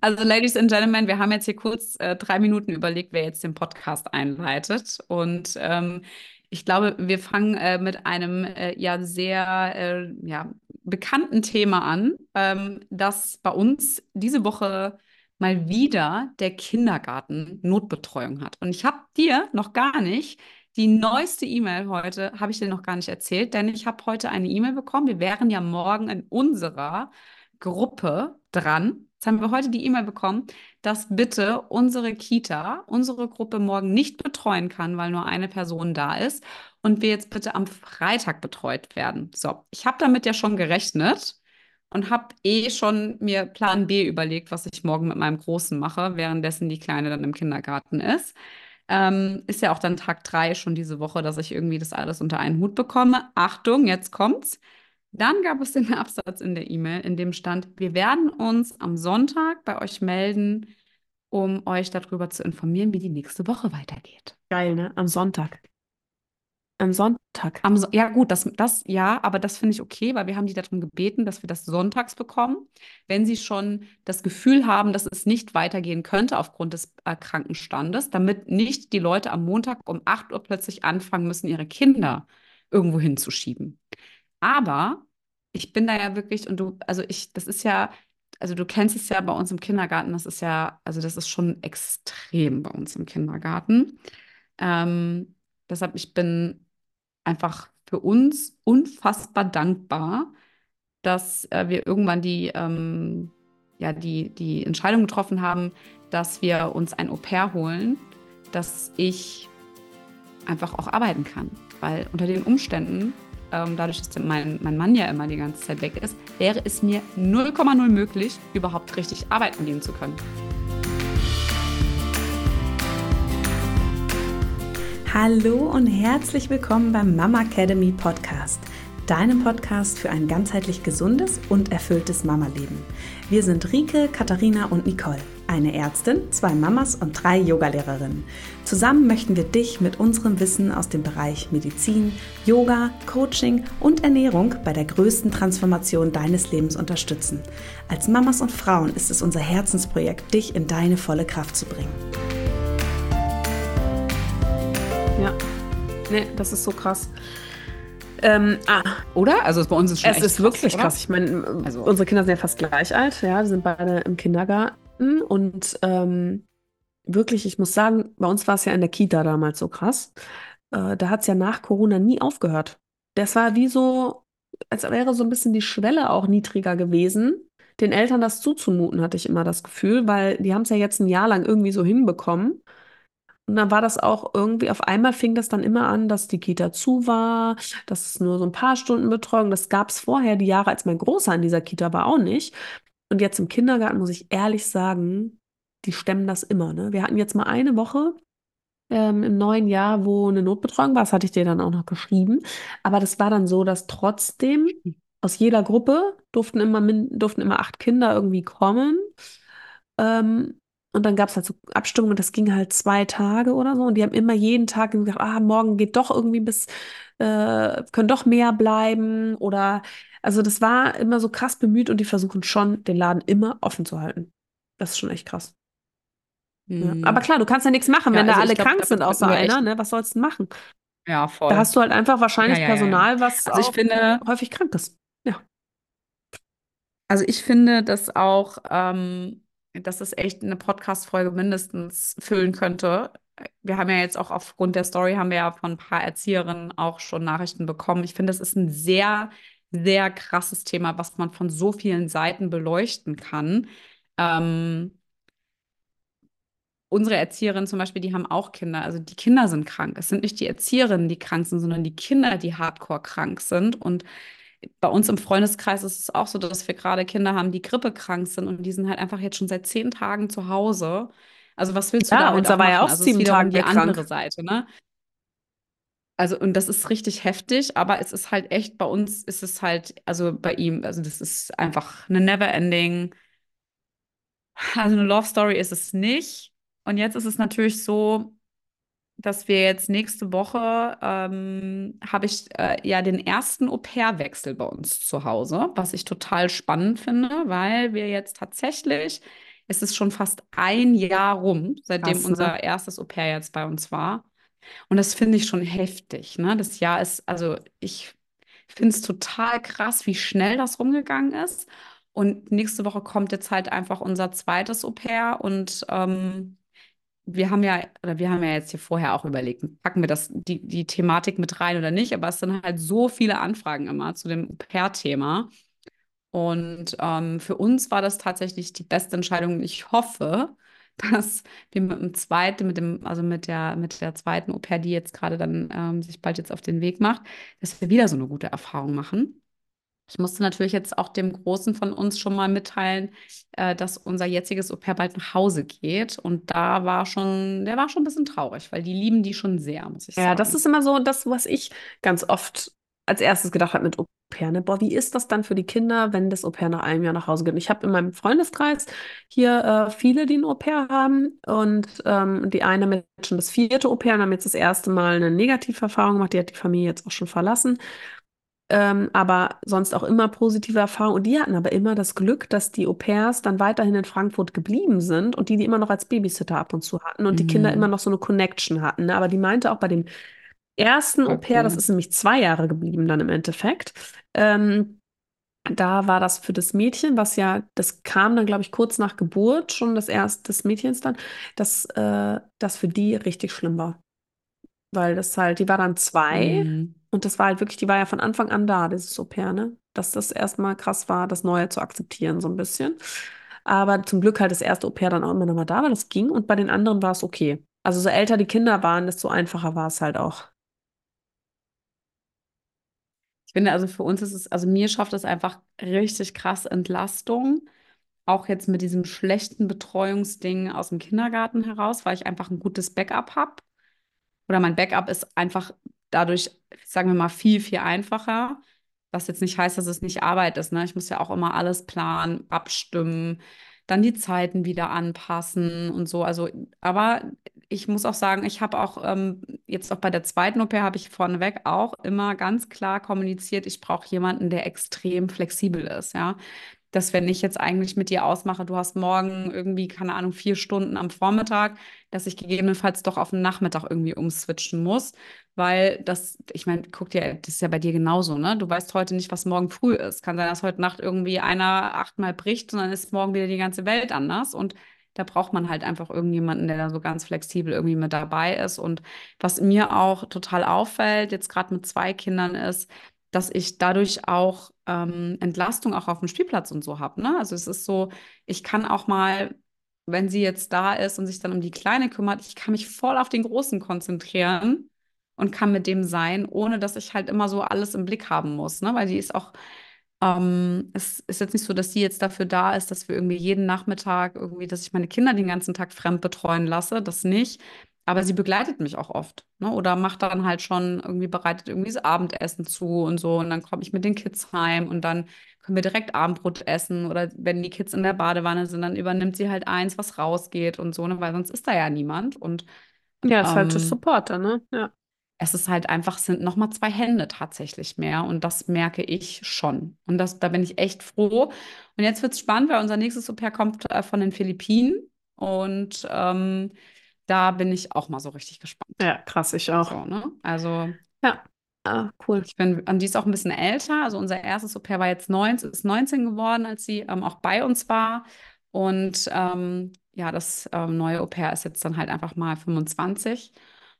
Also, Ladies and Gentlemen, wir haben jetzt hier kurz äh, drei Minuten überlegt, wer jetzt den Podcast einleitet. Und ähm, ich glaube, wir fangen äh, mit einem äh, ja sehr äh, ja, bekannten Thema an, ähm, das bei uns diese Woche mal wieder der Kindergarten Notbetreuung hat. Und ich habe dir noch gar nicht die neueste E-Mail heute, habe ich dir noch gar nicht erzählt, denn ich habe heute eine E-Mail bekommen. Wir wären ja morgen in unserer Gruppe dran. Jetzt haben wir heute die E-Mail bekommen, dass bitte unsere Kita, unsere Gruppe morgen nicht betreuen kann, weil nur eine Person da ist und wir jetzt bitte am Freitag betreut werden. So, ich habe damit ja schon gerechnet und habe eh schon mir Plan B überlegt, was ich morgen mit meinem Großen mache, währenddessen die Kleine dann im Kindergarten ist. Ähm, ist ja auch dann Tag drei schon diese Woche, dass ich irgendwie das alles unter einen Hut bekomme. Achtung, jetzt kommt's. Dann gab es den Absatz in der E-Mail, in dem stand, wir werden uns am Sonntag bei euch melden, um euch darüber zu informieren, wie die nächste Woche weitergeht. Geil, ne? Am Sonntag. Am Sonntag. Am so ja, gut, das, das ja, aber das finde ich okay, weil wir haben die darum gebeten, dass wir das sonntags bekommen. Wenn sie schon das Gefühl haben, dass es nicht weitergehen könnte aufgrund des äh, Krankenstandes, damit nicht die Leute am Montag um 8 Uhr plötzlich anfangen müssen, ihre Kinder irgendwo hinzuschieben. Aber ich bin da ja wirklich, und du, also ich, das ist ja, also du kennst es ja bei uns im Kindergarten, das ist ja, also das ist schon extrem bei uns im Kindergarten. Ähm, deshalb, ich bin einfach für uns unfassbar dankbar, dass äh, wir irgendwann die, ähm, ja, die, die Entscheidung getroffen haben, dass wir uns ein Au-pair holen, dass ich einfach auch arbeiten kann. Weil unter den Umständen ähm, dadurch, dass mein, mein Mann ja immer die ganze Zeit weg ist, wäre es mir 0,0 möglich, überhaupt richtig arbeiten gehen zu können. Hallo und herzlich willkommen beim Mama Academy Podcast, deinem Podcast für ein ganzheitlich gesundes und erfülltes Mama-Leben. Wir sind Rike, Katharina und Nicole eine Ärztin, zwei Mamas und drei Yogalehrerinnen. Zusammen möchten wir dich mit unserem Wissen aus dem Bereich Medizin, Yoga, Coaching und Ernährung bei der größten Transformation deines Lebens unterstützen. Als Mamas und Frauen ist es unser Herzensprojekt, dich in deine volle Kraft zu bringen. Ja, nee, das ist so krass. Ähm, ah, oder? Also bei uns ist schon Es ist krass, wirklich oder? krass. Ich meine, also. unsere Kinder sind ja fast gleich alt. Ja, die sind beide im Kindergarten. Und ähm, wirklich, ich muss sagen, bei uns war es ja in der Kita damals so krass. Äh, da hat es ja nach Corona nie aufgehört. Das war wie so, als wäre so ein bisschen die Schwelle auch niedriger gewesen, den Eltern das zuzumuten, hatte ich immer das Gefühl, weil die haben es ja jetzt ein Jahr lang irgendwie so hinbekommen. Und dann war das auch irgendwie, auf einmal fing das dann immer an, dass die Kita zu war, dass es nur so ein paar Stunden Betreuung, das gab es vorher, die Jahre, als mein Großer in dieser Kita war, auch nicht. Und jetzt im Kindergarten muss ich ehrlich sagen, die stemmen das immer. Ne? Wir hatten jetzt mal eine Woche ähm, im neuen Jahr, wo eine Notbetreuung war. Das hatte ich dir dann auch noch geschrieben. Aber das war dann so, dass trotzdem aus jeder Gruppe durften immer, durften immer acht Kinder irgendwie kommen. Ähm, und dann gab es halt so Abstimmungen und das ging halt zwei Tage oder so. Und die haben immer jeden Tag gesagt, ah, morgen geht doch irgendwie bis, äh, können doch mehr bleiben. Oder also das war immer so krass bemüht und die versuchen schon, den Laden immer offen zu halten. Das ist schon echt krass. Mhm. Ja. Aber klar, du kannst ja nichts machen, ja, wenn also da alle glaub, krank sind, außer einer, ne? Was sollst du machen? Ja, voll. Da hast du halt einfach wahrscheinlich Personal, was also ich finde, häufig krank ist. Ja. Also ich finde, dass auch, ähm, dass es echt eine Podcast-Folge mindestens füllen könnte. Wir haben ja jetzt auch aufgrund der Story haben wir ja von ein paar Erzieherinnen auch schon Nachrichten bekommen. Ich finde, das ist ein sehr sehr krasses Thema, was man von so vielen Seiten beleuchten kann. Ähm, unsere Erzieherinnen zum Beispiel, die haben auch Kinder. Also die Kinder sind krank. Es sind nicht die Erzieherinnen, die krank sind, sondern die Kinder, die hardcore krank sind. Und bei uns im Freundeskreis ist es auch so, dass wir gerade Kinder haben, die grippekrank sind und die sind halt einfach jetzt schon seit zehn Tagen zu Hause. Also was willst du ja, da unser war ja auch also sieben Tage die krank. andere Seite, ne? Also, und das ist richtig heftig, aber es ist halt echt, bei uns ist es halt, also bei ihm, also das ist einfach eine Never-Ending, also eine Love Story ist es nicht. Und jetzt ist es natürlich so, dass wir jetzt nächste Woche ähm, habe ich äh, ja den ersten Au-pair-Wechsel bei uns zu Hause, was ich total spannend finde, weil wir jetzt tatsächlich es ist schon fast ein Jahr rum, seitdem Krass, ne? unser erstes Au pair jetzt bei uns war. Und das finde ich schon heftig. Ne? Das Jahr ist, also ich finde es total krass, wie schnell das rumgegangen ist. Und nächste Woche kommt jetzt halt einfach unser zweites Au pair und ähm, wir haben ja, oder wir haben ja jetzt hier vorher auch überlegt, packen wir das, die, die Thematik mit rein oder nicht, aber es sind halt so viele Anfragen immer zu dem Au-pair-Thema. Und ähm, für uns war das tatsächlich die beste Entscheidung. Ich hoffe, dass wir mit dem zweiten, mit dem, also mit der, mit der zweiten Au pair, die jetzt gerade dann ähm, sich bald jetzt auf den Weg macht, dass wir wieder so eine gute Erfahrung machen. Ich musste natürlich jetzt auch dem Großen von uns schon mal mitteilen, äh, dass unser jetziges Au-pair bald nach Hause geht. Und da war schon, der war schon ein bisschen traurig, weil die lieben die schon sehr, muss ich ja, sagen. Ja, das ist immer so das, was ich ganz oft als erstes gedacht habe mit Au-pair. Ne? Boah, wie ist das dann für die Kinder, wenn das Au-pair nach einem Jahr nach Hause geht? Und ich habe in meinem Freundeskreis hier äh, viele, die ein Au-pair haben. Und ähm, die eine mit schon das vierte Au-pair und haben jetzt das erste Mal eine Negativerfahrung gemacht. Die hat die Familie jetzt auch schon verlassen ähm, aber sonst auch immer positive Erfahrungen. Und die hatten aber immer das Glück, dass die Au-pairs dann weiterhin in Frankfurt geblieben sind und die die immer noch als Babysitter ab und zu hatten und die Kinder immer Mhm. noch so eine Connection hatten. Ne? Aber die meinte auch bei dem ersten Voll Au-pair, das ist nämlich zwei Jahre geblieben dann im Endeffekt, ähm, da war das für das Mädchen, was ja, das kam dann, glaube ich, kurz nach Geburt schon das erste des Mädchens dann, dass äh, das für die richtig schlimm war. Weil das halt, die war dann zwei Mhm. und das war halt wirklich, die war ja von Anfang an da, dieses Au pair, ne? Dass das erstmal krass war, das Neue zu akzeptieren, so ein bisschen. Aber zum Glück halt das erste Au pair dann auch immer noch mal da, weil das ging und bei den anderen war es okay. Also so älter die Kinder waren, desto einfacher war es halt auch. Ich finde, also für uns ist es, also mir schafft es einfach richtig krass Entlastung. Auch jetzt mit diesem schlechten Betreuungsding aus dem Kindergarten heraus, weil ich einfach ein gutes Backup habe. Oder mein Backup ist einfach dadurch, sagen wir mal, viel, viel einfacher. Was jetzt nicht heißt, dass es nicht Arbeit ist. Ne? Ich muss ja auch immer alles planen, abstimmen, dann die Zeiten wieder anpassen und so. Also, aber ich muss auch sagen, ich habe auch ähm, jetzt auch bei der zweiten Au-pair habe ich vorneweg auch immer ganz klar kommuniziert, ich brauche jemanden, der extrem flexibel ist, ja. Dass wenn ich jetzt eigentlich mit dir ausmache, du hast morgen irgendwie, keine Ahnung, vier Stunden am Vormittag, dass ich gegebenenfalls doch auf den Nachmittag irgendwie umswitchen muss, weil das, ich meine, guck dir, das ist ja bei dir genauso, ne? Du weißt heute nicht, was morgen früh ist. Kann sein, dass heute Nacht irgendwie einer achtmal bricht und dann ist morgen wieder die ganze Welt anders und da braucht man halt einfach irgendjemanden, der da so ganz flexibel irgendwie mit dabei ist. Und was mir auch total auffällt, jetzt gerade mit zwei Kindern, ist, dass ich dadurch auch ähm, Entlastung auch auf dem Spielplatz und so habe. Ne? Also es ist so, ich kann auch mal, wenn sie jetzt da ist und sich dann um die Kleine kümmert, ich kann mich voll auf den Großen konzentrieren und kann mit dem sein, ohne dass ich halt immer so alles im Blick haben muss. Ne? Weil die ist auch ähm, es ist jetzt nicht so, dass sie jetzt dafür da ist, dass wir irgendwie jeden Nachmittag irgendwie, dass ich meine Kinder den ganzen Tag fremd betreuen lasse, das nicht. Aber sie begleitet mich auch oft, ne? Oder macht dann halt schon irgendwie bereitet irgendwie das Abendessen zu und so. Und dann komme ich mit den Kids heim und dann können wir direkt Abendbrot essen. Oder wenn die Kids in der Badewanne sind, dann übernimmt sie halt eins, was rausgeht und so, ne? Weil sonst ist da ja niemand. Und Ja, ist halt ähm, Supporter, ne? Ja. Es ist halt einfach, sind nochmal zwei Hände tatsächlich mehr und das merke ich schon. Und das, da bin ich echt froh. Und jetzt wird es spannend, weil unser nächstes Au-pair kommt äh, von den Philippinen und ähm, da bin ich auch mal so richtig gespannt. Ja, krass, ich auch. So, ne? Also Ja. Ah, cool. ich bin, und die ist auch ein bisschen älter. Also unser erstes Au-pair war jetzt 19, ist 19 geworden, als sie ähm, auch bei uns war. Und ähm, ja, das ähm, neue Au-pair ist jetzt dann halt einfach mal 25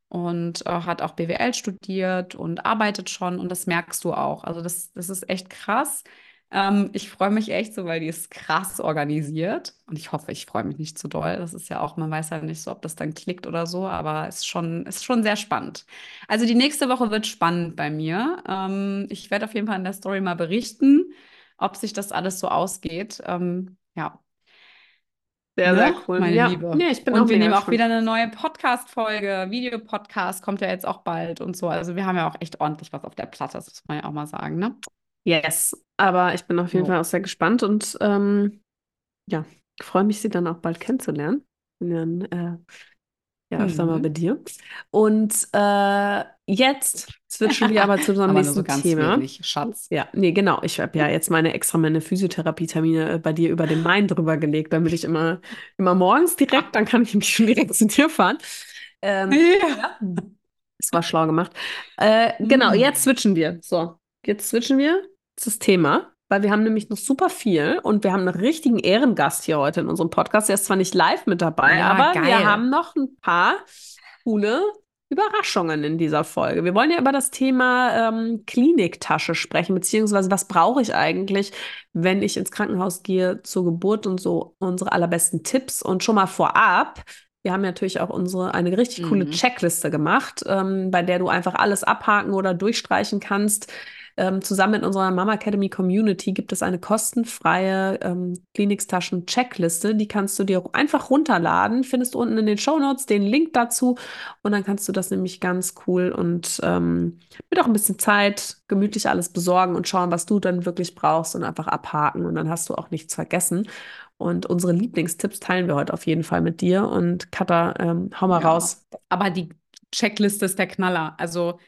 und äh, hat auch BWL studiert und arbeitet schon und das merkst du auch. Also das, das ist echt krass. Ähm, ich freue mich echt so, weil die ist krass organisiert und ich hoffe, ich freue mich nicht zu doll. Das ist ja auch, man weiß ja nicht so, ob das dann klickt oder so, aber es ist schon, ist schon sehr spannend. Also die nächste Woche wird spannend bei mir. Ähm, ich werde auf jeden Fall in der Story mal berichten, ob sich das alles so ausgeht. Ähm, ja. Sehr, Ne, sehr cool. meine Ja, Liebe. nee, ich bin Und auch wir nehmen auch wieder eine neue Podcast-Folge. Videopodcast kommt ja jetzt auch bald und so. Also wir haben ja auch echt ordentlich was auf der Platte, das muss man ja auch mal sagen, ne? Yes, aber ich bin auf jeden Jo. Fall auch sehr gespannt und ähm, ja, freue mich, Sie dann auch bald kennenzulernen. Und dann, äh, Ja, öfter mal bei dir. Und äh, jetzt switchen wir aber zu unserem Aber nächsten so Thema. wenig, Schatz. Ja, nee, genau. Ich habe ja jetzt meine extra meine Physiotherapie-Termine äh, bei dir über den Main drüber gelegt, damit ich immer, immer morgens direkt, dann kann ich mich schon direkt zu dir fahren. Ähm, Ja. das war schlau gemacht. Äh, genau, Hm. jetzt switchen wir. So, jetzt switchen wir das Thema, weil wir haben nämlich noch super viel und wir haben einen richtigen Ehrengast hier heute in unserem Podcast. Er ist zwar nicht live mit dabei, Ja, aber wir geil. haben noch ein paar coole Überraschungen in dieser Folge. Wir wollen ja über das Thema ähm, Kliniktasche sprechen, beziehungsweise was brauche ich eigentlich, wenn ich ins Krankenhaus gehe zur Geburt und so unsere allerbesten Tipps. Und schon mal vorab, wir haben natürlich auch unsere eine richtig coole Mhm. Checkliste gemacht, ähm, bei der du einfach alles abhaken oder durchstreichen kannst. Ähm, zusammen mit unserer Mama Academy Community gibt es eine kostenfreie ähm, Klinikstaschen-Checkliste. Die kannst du dir einfach runterladen. Findest du unten in den Shownotes den Link dazu. Und dann kannst du das nämlich ganz cool und ähm, mit auch ein bisschen Zeit gemütlich alles besorgen und schauen, was du dann wirklich brauchst und einfach abhaken. Und dann hast du auch nichts vergessen. Und unsere Lieblingstipps teilen wir heute auf jeden Fall mit dir. Und Katha, ähm, hau mal Ja. raus. Aber die Checkliste ist der Knaller. Also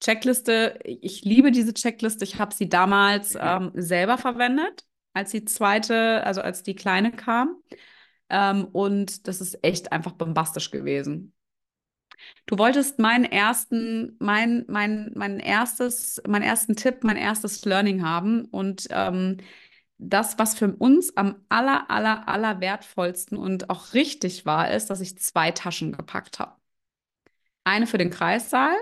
Checkliste, ich liebe diese Checkliste. Ich habe sie damals ähm, selber verwendet, als die zweite, also als die kleine kam. Ähm, und das ist echt einfach bombastisch gewesen. Du wolltest meinen ersten, mein, mein, mein erstes, meinen ersten Tipp, mein erstes Learning haben. Und ähm, das, was für uns am aller, aller, aller wertvollsten und auch richtig war, ist, dass ich zwei Taschen gepackt habe. Eine für den Kreissaal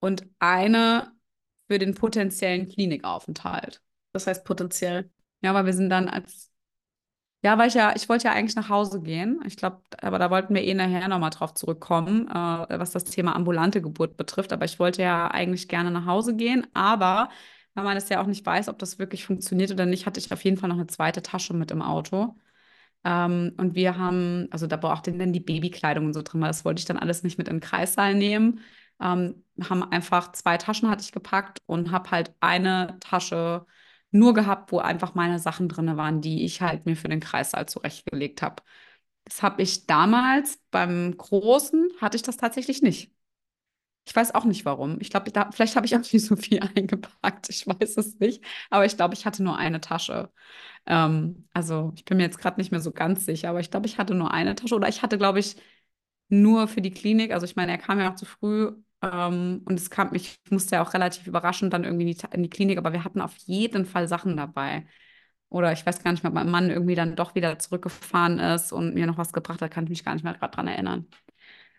und eine für den potenziellen Klinikaufenthalt. Das heißt potenziell. Ja, weil wir sind dann als, ja, weil ich ja, ich wollte ja eigentlich nach Hause gehen. Ich glaube, aber da wollten wir eh nachher nochmal drauf zurückkommen, äh, was das Thema ambulante Geburt betrifft. Aber ich wollte ja eigentlich gerne nach Hause gehen. Aber weil man das ja auch nicht weiß, ob das wirklich funktioniert oder nicht, hatte ich auf jeden Fall noch eine zweite Tasche mit im Auto. Ähm, und wir haben, also da auch dann die Babykleidung und so drin, weil das wollte ich dann alles nicht mit in den Kreissaal nehmen. Ähm, haben einfach zwei Taschen hatte ich gepackt und habe halt eine Tasche nur gehabt, wo einfach meine Sachen drin waren, die ich halt mir für den Kreissaal zurechtgelegt habe. Das habe ich damals beim Großen, hatte ich das tatsächlich nicht. Ich weiß auch nicht warum. Ich glaube, vielleicht habe ich auch nicht so viel eingepackt. Ich weiß es nicht. Aber ich glaube, ich hatte nur eine Tasche. Ähm, also ich bin mir jetzt gerade nicht mehr so ganz sicher, aber ich glaube, ich hatte nur eine Tasche. Oder ich hatte, glaube ich, nur für die Klinik. Also ich meine, er kam ja auch zu früh. Ähm, und es kam, ich musste ja auch relativ überraschend dann irgendwie in die, in die Klinik, aber wir hatten auf jeden Fall Sachen dabei. Oder ich weiß gar nicht mehr, ob mein Mann irgendwie dann doch wieder zurückgefahren ist und mir noch was gebracht hat, kann ich mich gar nicht mehr gerade dran erinnern.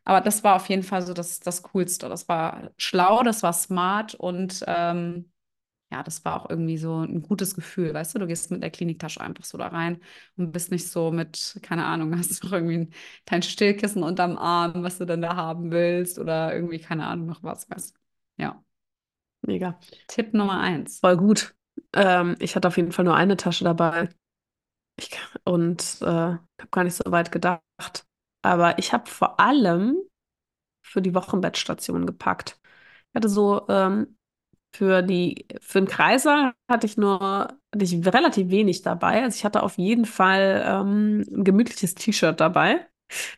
Aber das war auf jeden Fall so das, das Coolste. Das war schlau, das war smart und ähm, ja, das war auch irgendwie so ein gutes Gefühl, weißt du? Du gehst mit der Kliniktasche einfach so da rein und bist nicht so mit, keine Ahnung, hast noch irgendwie ein, dein Stillkissen unterm Arm, was du dann da haben willst oder irgendwie, keine Ahnung, noch was, weißt du? Ja. Mega. Tipp Nummer eins. Voll gut. Ähm, ich hatte auf jeden Fall nur eine Tasche dabei. Ich, und äh, habe gar nicht so weit gedacht. Aber ich habe vor allem für die Wochenbettstation gepackt. Ich hatte so ähm, für die, für den Kreiser hatte ich nur, hatte ich relativ wenig dabei. Also ich hatte auf jeden Fall ähm, ein gemütliches T-Shirt dabei,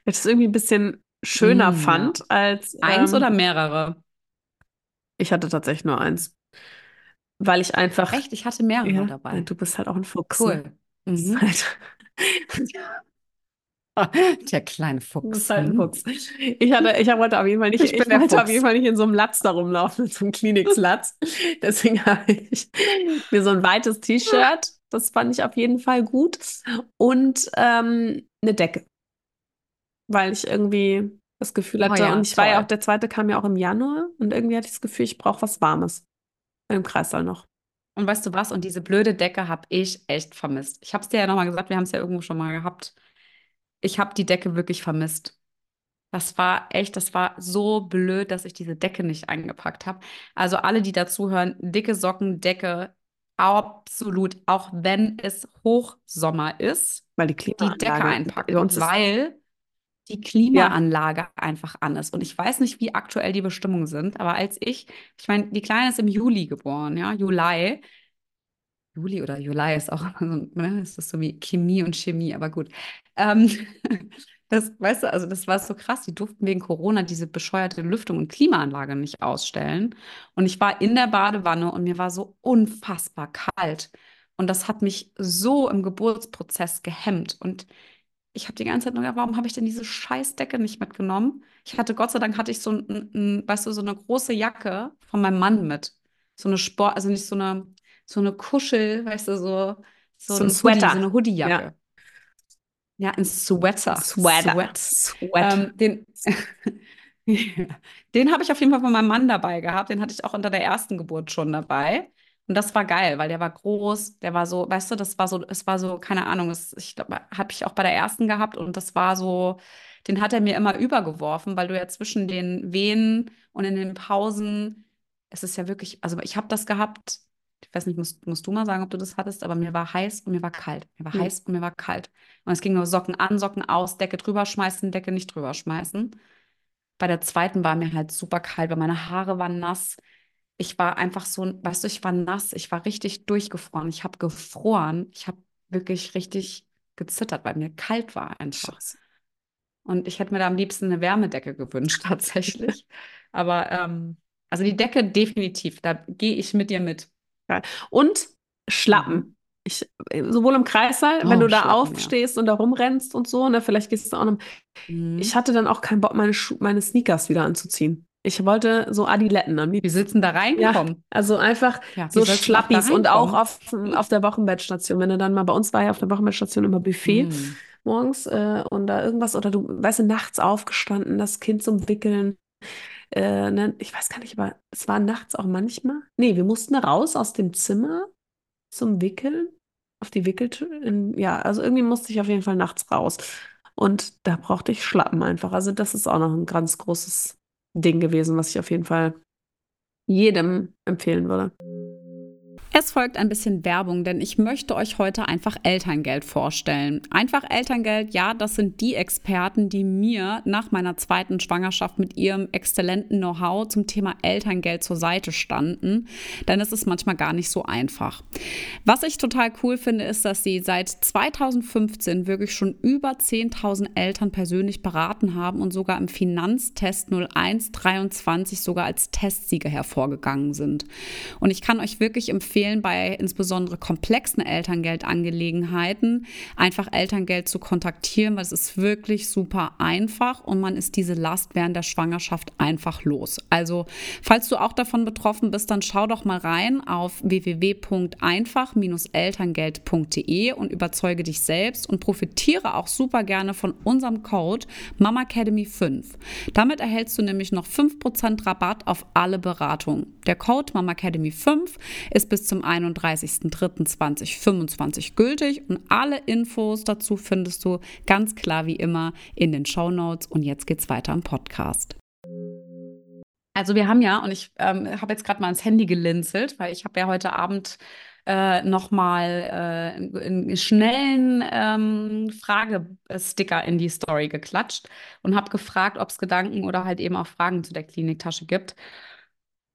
weil ich es irgendwie ein bisschen schöner Mm, fand als Eins ähm, oder mehrere? ich hatte tatsächlich nur eins. Weil ich einfach, Echt? Ich hatte mehrere ja, dabei. du bist halt auch ein Fuchs. Ne? Cool. Mhm. halt, Der kleine Fuchs. halt ein Mhm. Fuchs. Ich hatte, ich wollte auf jeden Fall nicht, Ich bin ich wollte auf jeden Fall nicht in so einem Latz da rumlaufen, in so einem Kliniklatz. Deswegen habe ich mir so ein weites T-Shirt, das fand ich auf jeden Fall gut. Und ähm, eine Decke. Weil ich irgendwie das Gefühl Oh hatte, ja, und ich war ja toll. auch, der zweite kam ja auch im Januar und irgendwie hatte ich das Gefühl, ich brauche was Warmes. Im Kreissaal noch. Und weißt du was? Und diese blöde Decke habe ich echt vermisst. Ich habe es dir ja nochmal gesagt, wir haben es ja irgendwo schon mal gehabt. Ich habe die Decke wirklich vermisst. Das war echt, das war so blöd, dass ich diese Decke nicht eingepackt habe. Also alle, die dazuhören, dicke Socken, Decke, absolut, auch wenn es Hochsommer ist, Weil die die Decke einpacken, weil die Klimaanlage einfach an ist. Und ich weiß nicht, wie aktuell die Bestimmungen sind, aber als ich, ich meine, die Kleine ist im Juli geboren, ja, Juli. Juli oder Juli ist auch, so, ne? ist das so wie Chemie und Chemie, aber gut. Ähm, Das, weißt du, also das war so krass. Die durften wegen Corona diese bescheuerte Lüftung und Klimaanlage nicht ausstellen. Und ich war in der Badewanne und mir war so unfassbar kalt. Und das hat mich so im Geburtsprozess gehemmt. Und ich habe die ganze Zeit nur gedacht, warum habe ich denn diese Scheißdecke nicht mitgenommen? Ich hatte, Gott sei Dank, hatte ich so ein, ein, weißt du, so eine große Jacke von meinem Mann mit. So eine Sport, also nicht so eine, so eine Kuschel, weißt du, so, so, so ein Sweater, Hoodie, so eine Hoodie-Jacke. Ja. Ja, ein Sweater. Sweater. Sweat. Sweat. Ähm, den den habe ich auf jeden Fall von meinem Mann dabei gehabt. Den hatte ich auch unter der ersten Geburt schon dabei. Und das war geil, weil der war groß, der war so, weißt du, das war so, es war so, keine Ahnung, das, ich glaube, habe ich auch bei der ersten gehabt und das war so, den hat er mir immer übergeworfen, weil du ja zwischen den Wehen und in den Pausen, es ist ja wirklich, also ich habe das gehabt, ich weiß nicht, musst, musst du mal sagen, ob du das hattest, aber mir war heiß und mir war kalt. Mir war mhm. heiß und mir war kalt. Und es ging nur Socken an, Socken aus, Decke drüber schmeißen, Decke nicht drüber schmeißen. Bei der zweiten war mir halt super kalt, weil meine Haare waren nass. Ich war einfach so, weißt du, ich war nass, ich war richtig durchgefroren. Ich habe gefroren. Ich habe wirklich richtig gezittert, weil mir kalt war einfach. Und ich hätte mir da am liebsten eine Wärmedecke gewünscht, tatsächlich. Aber ähm, also die Decke definitiv, da gehe ich mit dir mit. Und Schlappen. Mhm. Ich, sowohl im Kreissaal, oh, wenn du da aufstehst ja. und da rumrennst und so, ne, vielleicht gehst du auch noch. Mhm. Ich hatte dann auch keinen Bock, meine, Schu meine Sneakers wieder anzuziehen. Ich wollte so Adiletten am Wie sitzen da reinkommen? Ja, also einfach ja, so Schlappis und auch auf, auf der Wochenbettstation. Wenn du dann mal bei uns war ja auf der Wochenbettstation immer Buffet mhm. morgens äh, und da irgendwas oder du, weißt du, nachts aufgestanden, das Kind zum Wickeln. Äh, ne, ich weiß gar nicht, aber es war nachts auch manchmal. Nee, wir mussten raus aus dem Zimmer zum Wickeln. Auf die Wickeltür. Ja, also irgendwie musste ich auf jeden Fall nachts raus. Und da brauchte ich Schlappen einfach. Also, das ist auch noch ein ganz großes Ding gewesen, was ich auf jeden Fall jedem empfehlen würde. Es folgt ein bisschen Werbung, denn ich möchte euch heute einfach Elterngeld vorstellen. Einfach Elterngeld, ja, das sind die Experten, die mir nach meiner zweiten Schwangerschaft mit ihrem exzellenten Know-how zum Thema Elterngeld zur Seite standen, denn es ist manchmal gar nicht so einfach. Was ich total cool finde, ist, dass sie seit 2015 wirklich schon über 10.000 Eltern persönlich beraten haben und sogar im Finanztest 0123 sogar als Testsieger hervorgegangen sind. Und ich kann euch wirklich empfehlen, empfehlen, bei insbesondere komplexen Elterngeldangelegenheiten einfach Elterngeld zu kontaktieren, weil es ist wirklich super einfach und man ist diese Last während der Schwangerschaft einfach los. Also, falls du auch davon betroffen bist, dann schau doch mal rein auf www.einfach-elterngeld.de und überzeuge dich selbst und profitiere auch super gerne von unserem Code Mama Academy 5. Damit erhältst du nämlich noch 5% Rabatt auf alle Beratungen. Der Code Mama Academy 5 ist bis zum 31.03.2025 gültig und alle Infos dazu findest du ganz klar wie immer in den Show Notes. Und jetzt geht's weiter im Podcast. Also wir haben ja, und ich ähm, habe jetzt gerade mal ins Handy gelinzelt, weil ich habe ja heute Abend äh, nochmal äh, einen schnellen ähm, Fragesticker in die Story geklatscht und habe gefragt, ob es Gedanken oder halt eben auch Fragen zu der Kliniktasche gibt.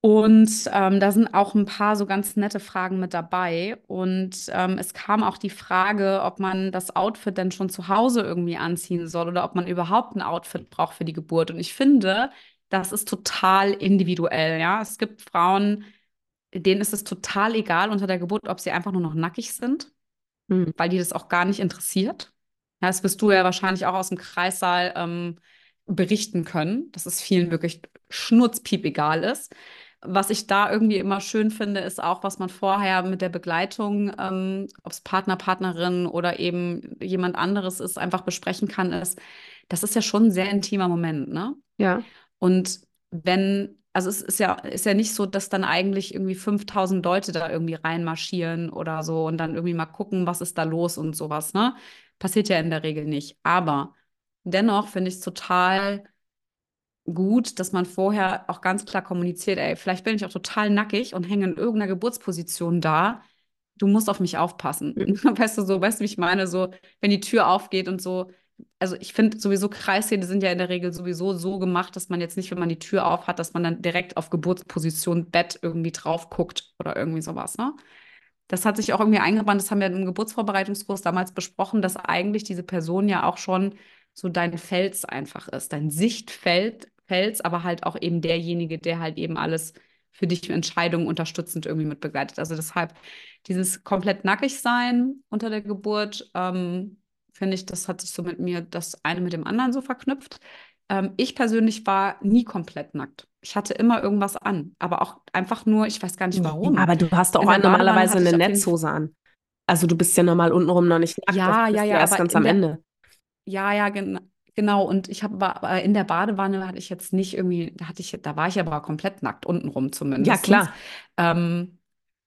Und ähm, da sind auch ein paar so ganz nette Fragen mit dabei. Und ähm, es kam auch die Frage, ob man das Outfit denn schon zu Hause irgendwie anziehen soll oder ob man überhaupt ein Outfit braucht für die Geburt. Und ich finde, das ist total individuell. Ja, es gibt Frauen, denen ist es total egal unter der Geburt, ob sie einfach nur noch nackig sind, mhm. weil die das auch gar nicht interessiert. Ja, das wirst du ja wahrscheinlich auch aus dem Kreissaal ähm, berichten können, dass es vielen wirklich schnurzpiep egal ist was ich da irgendwie immer schön finde, ist auch, was man vorher mit der Begleitung, ähm, ob es Partner, Partnerin oder eben jemand anderes ist, einfach besprechen kann, ist, das ist ja schon ein sehr intimer Moment, ne? Ja. Und wenn, also es ist ja, ist ja nicht so, dass dann eigentlich irgendwie 5000 Leute da irgendwie reinmarschieren oder so und dann irgendwie mal gucken, was ist da los und sowas, ne? Passiert ja in der Regel nicht. Aber dennoch finde ich es total gut, dass man vorher auch ganz klar kommuniziert, ey, vielleicht bin ich auch total nackig und hänge in irgendeiner Geburtsposition da. Du musst auf mich aufpassen. Mhm. Weißt du, so, weißt du, wie ich meine? So, wenn die Tür aufgeht und so. Also ich finde sowieso Kreissäle sind ja in der Regel sowieso so gemacht, dass man jetzt nicht, wenn man die Tür auf hat, dass man dann direkt auf Geburtsposition Bett irgendwie drauf guckt oder irgendwie sowas, ne? Das hat sich auch irgendwie eingebrannt, das haben wir im Geburtsvorbereitungskurs damals besprochen, dass eigentlich diese Person ja auch schon so dein Fels einfach ist, dein Sichtfeld, Fels, aber halt auch eben derjenige, der halt eben alles für dich Entscheidungen unterstützend irgendwie mit begleitet. Also deshalb dieses komplett nackig sein unter der Geburt, ähm, finde ich, das hat sich so mit mir das eine mit dem anderen so verknüpft. Ähm, ich persönlich war nie komplett nackt. Ich hatte immer irgendwas an, aber auch einfach nur, ich weiß gar nicht warum. Aber du hast doch auch normalerweise eine Netzhose an. Also du bist ja normal untenrum noch nicht nackt. Ja, ja, ja, erst ganz am Ende. Ja, ja, genau. Genau, und ich habe in der Badewanne hatte ich jetzt nicht irgendwie, da hatte ich, da war ich aber komplett nackt, untenrum zumindest. Ja, klar. Ähm,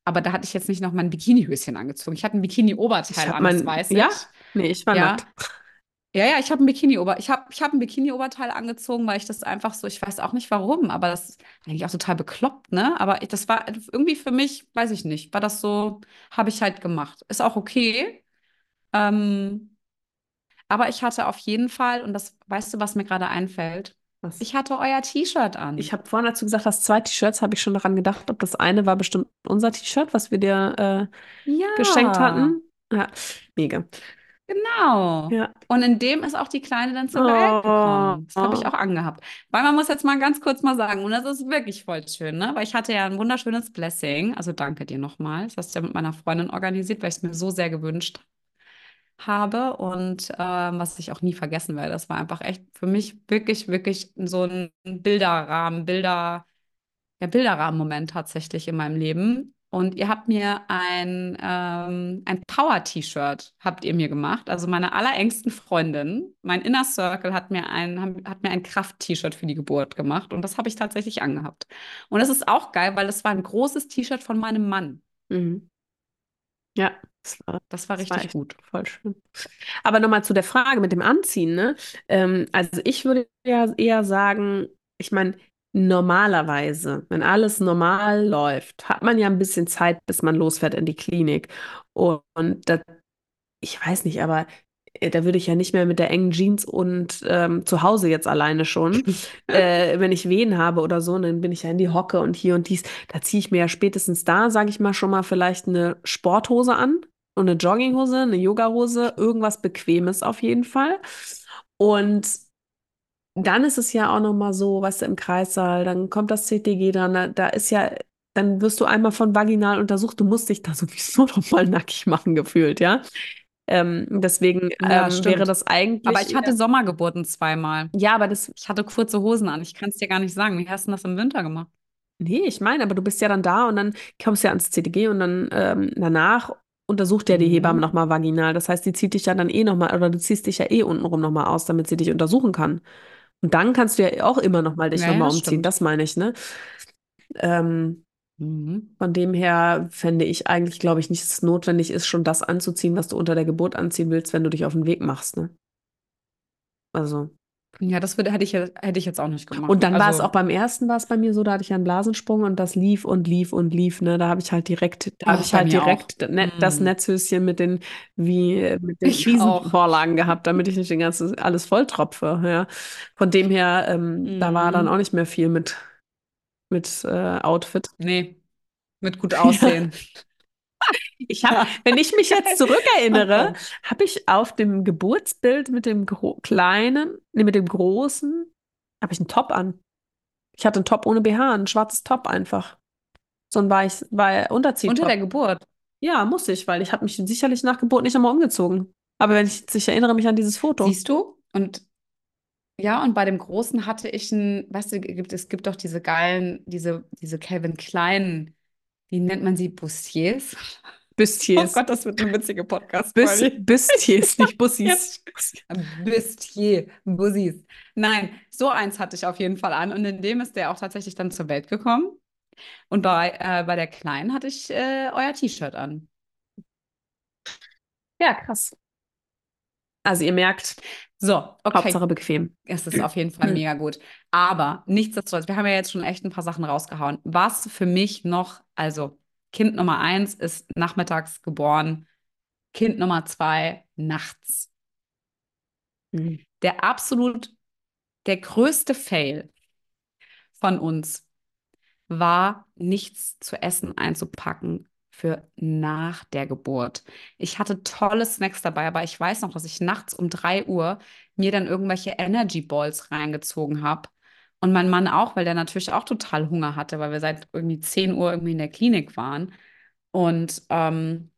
aber da hatte ich jetzt nicht noch mein Bikinihöschen angezogen. Ich hatte ein Bikini-Oberteil an, mein, das weiß ja? Nee, ich war ja. nackt. Ja, ja, ich habe ein Bikini-Ober, ich habe, ich habe ein Bikini-Oberteil angezogen, weil ich das einfach so, ich weiß auch nicht warum, aber das ist eigentlich auch total bekloppt, ne? Aber das war irgendwie für mich, weiß ich nicht, war das so, habe ich halt gemacht. Ist auch okay. Ähm, aber ich hatte auf jeden Fall, und das weißt du, was mir gerade einfällt? Was? Ich hatte euer T-Shirt an. Ich habe vorhin dazu gesagt, dass zwei T-Shirts, habe ich schon daran gedacht, ob das eine war bestimmt unser T-Shirt, was wir dir äh, ja. geschenkt hatten. Ja, mega. Genau. Ja. Und in dem ist auch die Kleine dann zur Welt oh. gekommen. Das habe ich auch angehabt. Weil man muss jetzt mal ganz kurz mal sagen, und das ist wirklich voll schön, ne? Weil ich hatte ja ein wunderschönes Blessing. Also danke dir nochmal. Das hast du ja mit meiner Freundin organisiert, weil ich es mir so sehr gewünscht habe und ähm, was ich auch nie vergessen werde. Das war einfach echt für mich wirklich, wirklich so ein Bilderrahmen, Bilder, ja, Bilderrahmen-Moment tatsächlich in meinem Leben. Und ihr habt mir ein, ähm, ein Power-T-Shirt habt ihr mir gemacht. Also meine allerengsten Freundin, mein Inner Circle hat mir ein, hat mir ein Kraft-T-Shirt für die Geburt gemacht. Und das habe ich tatsächlich angehabt. Und das ist auch geil, weil das war ein großes T-Shirt von meinem Mann. Mhm. Ja. Das war, das war richtig das war gut. Voll schön. Aber nochmal zu der Frage mit dem Anziehen, ne? Ähm, also ich würde ja eher sagen, ich meine, normalerweise, wenn alles normal läuft, hat man ja ein bisschen Zeit, bis man losfährt in die Klinik. Und, und das, ich weiß nicht, aber äh, da würde ich ja nicht mehr mit der engen Jeans und ähm, zu Hause jetzt alleine schon. äh, wenn ich Wehen habe oder so, dann bin ich ja in die Hocke und hier und dies. Da ziehe ich mir ja spätestens da, sage ich mal, schon mal vielleicht eine Sporthose an und eine Jogginghose, eine Yogahose, irgendwas Bequemes auf jeden Fall. Und dann ist es ja auch noch mal so, was weißt du, im Kreissaal, dann kommt das CTG dann, da ist ja dann wirst du einmal von vaginal untersucht, du musst dich da sowieso noch mal nackig machen gefühlt, ja. Ähm, deswegen ja, ähm, wäre das eigentlich. Aber ich hatte Sommergeburten zweimal. Ja, aber das. Ich hatte kurze Hosen an. Ich kann es dir gar nicht sagen. Wie hast du das im Winter gemacht? Nee, ich meine, aber du bist ja dann da und dann kommst du ja ans CDG und dann ähm, danach untersucht ja die mhm. Hebamme nochmal vaginal. Das heißt, die zieht dich ja dann eh nochmal, oder du ziehst dich ja eh untenrum nochmal aus, damit sie dich untersuchen kann. Und dann kannst du ja auch immer nochmal dich ja, nochmal umziehen. Stimmt. Das meine ich, ne? Ähm, Mhm. Von dem her fände ich eigentlich, glaube ich, nicht, dass es notwendig ist, schon das anzuziehen, was du unter der Geburt anziehen willst, wenn du dich auf den Weg machst. Ne? Also. Ja, das würde, hätte, ich, hätte ich jetzt auch nicht gemacht. Und dann also, war es auch beim ersten war es bei mir so, da hatte ich einen Blasensprung und das lief und lief und lief. Ne? Da habe ich halt direkt, da habe ich halt direkt ne, das Netzhöschen mit den wie mit den Riesenvorlagen gehabt, damit ich nicht den ganzen alles volltropfe. Ja. Von dem her, ähm, mhm. da war dann mhm. auch nicht mehr viel mit mit äh, Outfit. Nee, mit gut aussehen. Ich habe, wenn ich mich jetzt zurückerinnere, habe ich auf dem Geburtsbild mit dem kleinen, nee, mit dem großen, habe ich einen Top an. Ich hatte einen Top ohne BH, ein schwarzes Top einfach. So ein weich, war Unterzieh. Unter der Geburt. Ja, muss ich, weil ich habe mich sicherlich nach Geburt nicht einmal umgezogen. Aber wenn ich, ich erinnere mich an dieses Foto. Siehst du? Und ja, und bei dem Großen hatte ich ein, weißt du, gibt, es gibt doch diese geilen, diese, diese Calvin Klein, wie nennt man sie? Bustiers? Bustiers. Oh Gott, das wird eine witzige podcast Bus Bustiers, nicht Bussis. Bustier, Bussis. Nein, so eins hatte ich auf jeden Fall an. Und in dem ist der auch tatsächlich dann zur Welt gekommen. Und bei, äh, bei der Kleinen hatte ich äh, euer T-Shirt an. Ja, krass. Also ihr merkt, so, okay. Hauptsache bequem. Es ist auf jeden Fall mega gut. Aber nichtsdestotrotz, wir haben ja jetzt schon echt ein paar Sachen rausgehauen. Was für mich noch, also Kind Nummer eins ist nachmittags geboren, Kind Nummer zwei nachts. Mhm. Der absolut, der größte Fail von uns war, nichts zu essen einzupacken für nach der Geburt. Ich hatte tolle Snacks dabei, aber ich weiß noch, dass ich nachts um 3 Uhr mir dann irgendwelche Energy Balls reingezogen habe. Und mein Mann auch, weil der natürlich auch total Hunger hatte, weil wir seit irgendwie 10 Uhr irgendwie in der Klinik waren. Und ähm,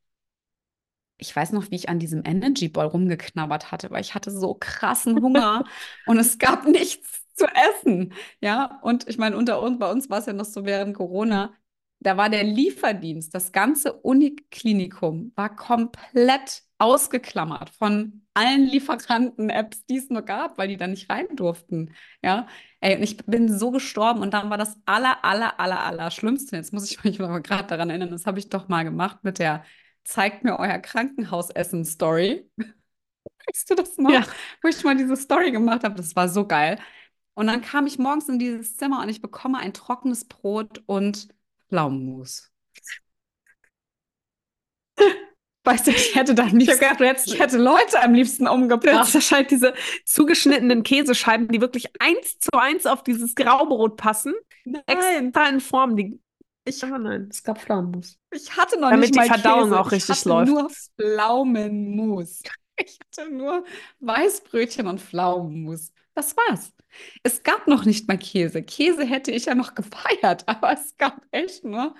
ich weiß noch, wie ich an diesem Energy Ball rumgeknabbert hatte, weil ich hatte so krassen Hunger und es gab nichts zu essen. Ja, und ich meine, unter uns, bei uns war es ja noch so während Corona, da war der Lieferdienst, das ganze Uniklinikum war komplett ausgeklammert von allen Lieferanten-Apps, die es nur gab, weil die da nicht rein durften. Ja, ey, und ich bin so gestorben und dann war das aller, aller, aller, aller Schlimmste. Jetzt muss ich mich mal gerade daran erinnern, das habe ich doch mal gemacht mit der Zeigt mir euer Krankenhausessen-Story. Weißt du das noch? Ja. Wo ich mal diese Story gemacht habe, das war so geil. Und dann kam ich morgens in dieses Zimmer und ich bekomme ein trockenes Brot und Pflaumenmus. Weißt du, ich hätte da am liebsten, ich, hätte Leute am liebsten umgebracht. Das scheint diese zugeschnittenen Käsescheiben, die wirklich eins zu eins auf dieses Graubrot passen. Nein. Extra in Form. Die, ich, oh nein, es gab Pflaumenmus. Ich hatte noch Damit nicht mal die Verdauung Käse. auch richtig ich hatte läuft. nur Pflaumenmus. Ich hatte nur Weißbrötchen und Pflaumenmus. Das war's. Es gab noch nicht mal Käse. Käse hätte ich ja noch gefeiert, aber es gab echt nur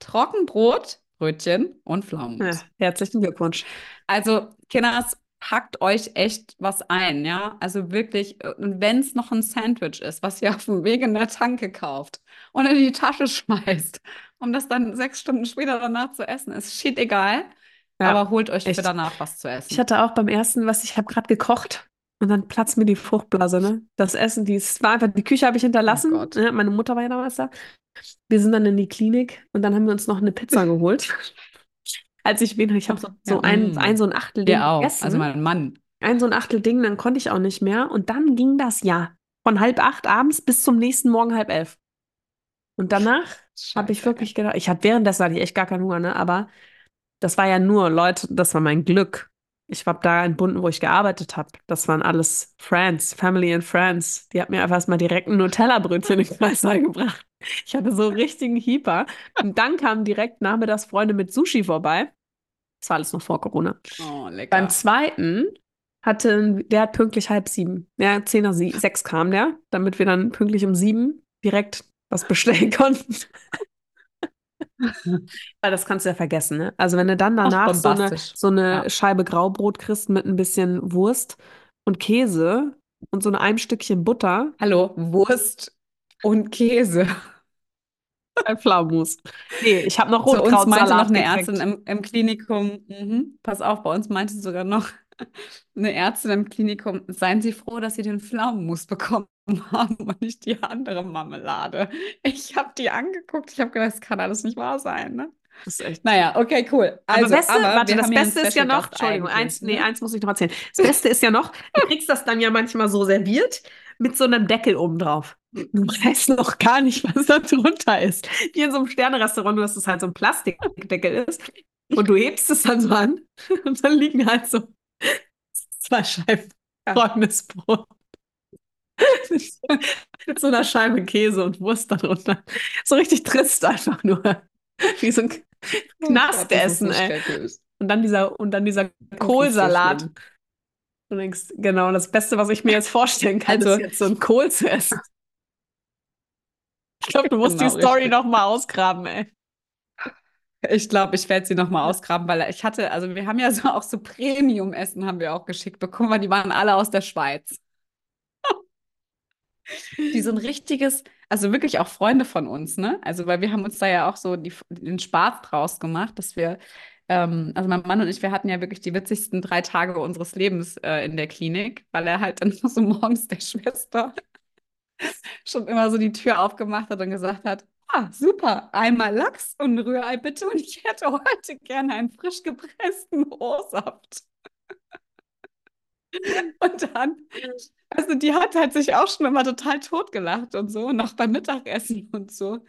Trockenbrot, Brötchen und Pflaumenmus. Ja, herzlichen Glückwunsch. Also, Kinders, packt euch echt was ein, ja? Also wirklich, und wenn es noch ein Sandwich ist, was ihr auf dem Weg in der Tanke kauft und in die Tasche schmeißt, um das dann sechs Stunden später danach zu essen, ist shit egal. Ja, aber holt euch echt. für danach was zu essen. Ich hatte auch beim ersten, was ich habe gerade gekocht und dann platzt mir die Fruchtblase, ne? Das Essen, die es war einfach, die Küche habe ich hinterlassen. Oh ne? Meine Mutter war ja damals da. Wir sind dann in die Klinik und dann haben wir uns noch eine Pizza geholt. Als ich wen, ich habe so, so ja, ein, mm. ein so ein Achtel Ding auch. gegessen. Also mein Mann. Ein so ein Achtel Ding, dann konnte ich auch nicht mehr. Und dann ging das ja von halb acht abends bis zum nächsten Morgen halb elf. Und danach habe ich wirklich gedacht, ich hatte währenddessen hatte ich echt gar keinen Hunger, ne? Aber das war ja nur, Leute, das war mein Glück, ich war da entbunden, wo ich gearbeitet habe. Das waren alles Friends, Family and Friends. Die hat mir einfach erstmal direkt ein Nutella-Brötchen in den Kreissaal gebracht. Ich hatte so einen richtigen Hieper. Und dann kamen direkt nachmittags Freunde mit Sushi vorbei. Das war alles noch vor Corona. Oh, lecker. Beim zweiten hatte, der hat pünktlich halb sieben. Ja, zehn nach sechs kam der, damit wir dann pünktlich um sieben direkt was bestellen konnten. Weil das kannst du ja vergessen, ne? Also wenn du dann danach Ach, so eine, so eine ja. Scheibe Graubrot kriegst mit ein bisschen Wurst und Käse und so einem Stückchen Butter. Hallo, Wurst und Käse. Ein Pflaumus. Nee, ich habe noch Rotkrautsalat Zu uns meinte noch eine Ärztin im, im Klinikum, mhm, pass auf, bei uns meinte sogar noch eine Ärztin im Klinikum, seien Sie froh, dass Sie den Pflaumenmus bekommen haben und nicht die andere Marmelade. Ich habe die angeguckt, ich habe gedacht, das kann alles nicht wahr sein, ne? Das ist echt. Naja, okay, cool. Also, aber, Beste, aber warte, das Beste ist ja noch, Entschuldigung, eins, nee, ne? eins muss ich noch erzählen. Das Beste ist ja noch, du kriegst das dann ja manchmal so serviert mit so einem Deckel oben drauf. Du weißt noch gar nicht, was da drunter ist. Wie in so einem Sternerestaurant, dass es halt so ein Plastikdeckel ist. Und du hebst es dann so an und dann liegen halt so zwei Scheiben trockenes Brot. Mit so einer Scheibe Käse und Wurst darunter. So richtig trist einfach nur. Wie so ein oh Knastessen, oh ey. Und dann dieser, und dann dieser Kohlsalat. So du denkst, genau, das Beste, was ich mir jetzt vorstellen kann, also, ist jetzt so ein Kohl zu essen. Ich glaube, du musst genau, die Story nochmal ausgraben, ey. Ich glaube, ich werde sie nochmal ausgraben, weil ich hatte, also wir haben ja so auch so Premium-Essen haben wir auch geschickt bekommen, weil die waren alle aus der Schweiz. die so ein richtiges, also wirklich auch Freunde von uns, ne? Also, weil wir haben uns da ja auch so die, den Spaß draus gemacht, dass wir, ähm, also mein Mann und ich, wir hatten ja wirklich die witzigsten drei Tage unseres Lebens äh, in der Klinik, weil er halt dann so morgens der Schwester schon immer so die Tür aufgemacht hat und gesagt hat, ah, super, einmal Lachs und Rührei bitte und ich hätte heute gerne einen frisch gepressten O-Saft. Und dann, also die hat halt sich auch schon immer total totgelacht und so, noch beim Mittagessen und so.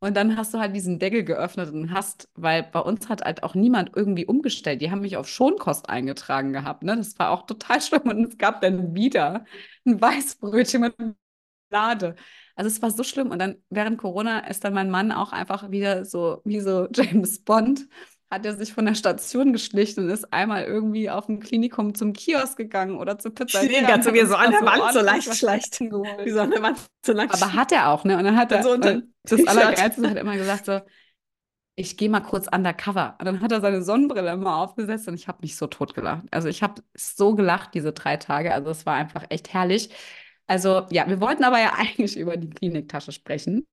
Und dann hast du halt diesen Deckel geöffnet und hast, weil bei uns hat halt auch niemand irgendwie umgestellt. Die haben mich auf Schonkost eingetragen gehabt. Ne? Das war auch total schlimm. Und es gab dann wieder ein Weißbrötchen mit Lade. Also es war so schlimm. Und dann während Corona ist dann mein Mann auch einfach wieder so, wie so James Bond, hat er sich von der Station geschlichen und ist einmal irgendwie auf dem Klinikum zum Kiosk gegangen oder zur Pizza. Ich sehe ganz so, wie so an der Wand so leicht schleicht. Wie so an der Wand so leicht Aber hat er auch, ne? Und dann hat er, so das Allergeilste hat immer gesagt so, ich gehe mal kurz undercover. Und dann hat er seine Sonnenbrille immer aufgesetzt und ich habe mich so tot gelacht. Also ich habe so gelacht diese drei Tage. Also es war einfach echt herrlich. Also ja, wir wollten aber ja eigentlich über die Kliniktasche sprechen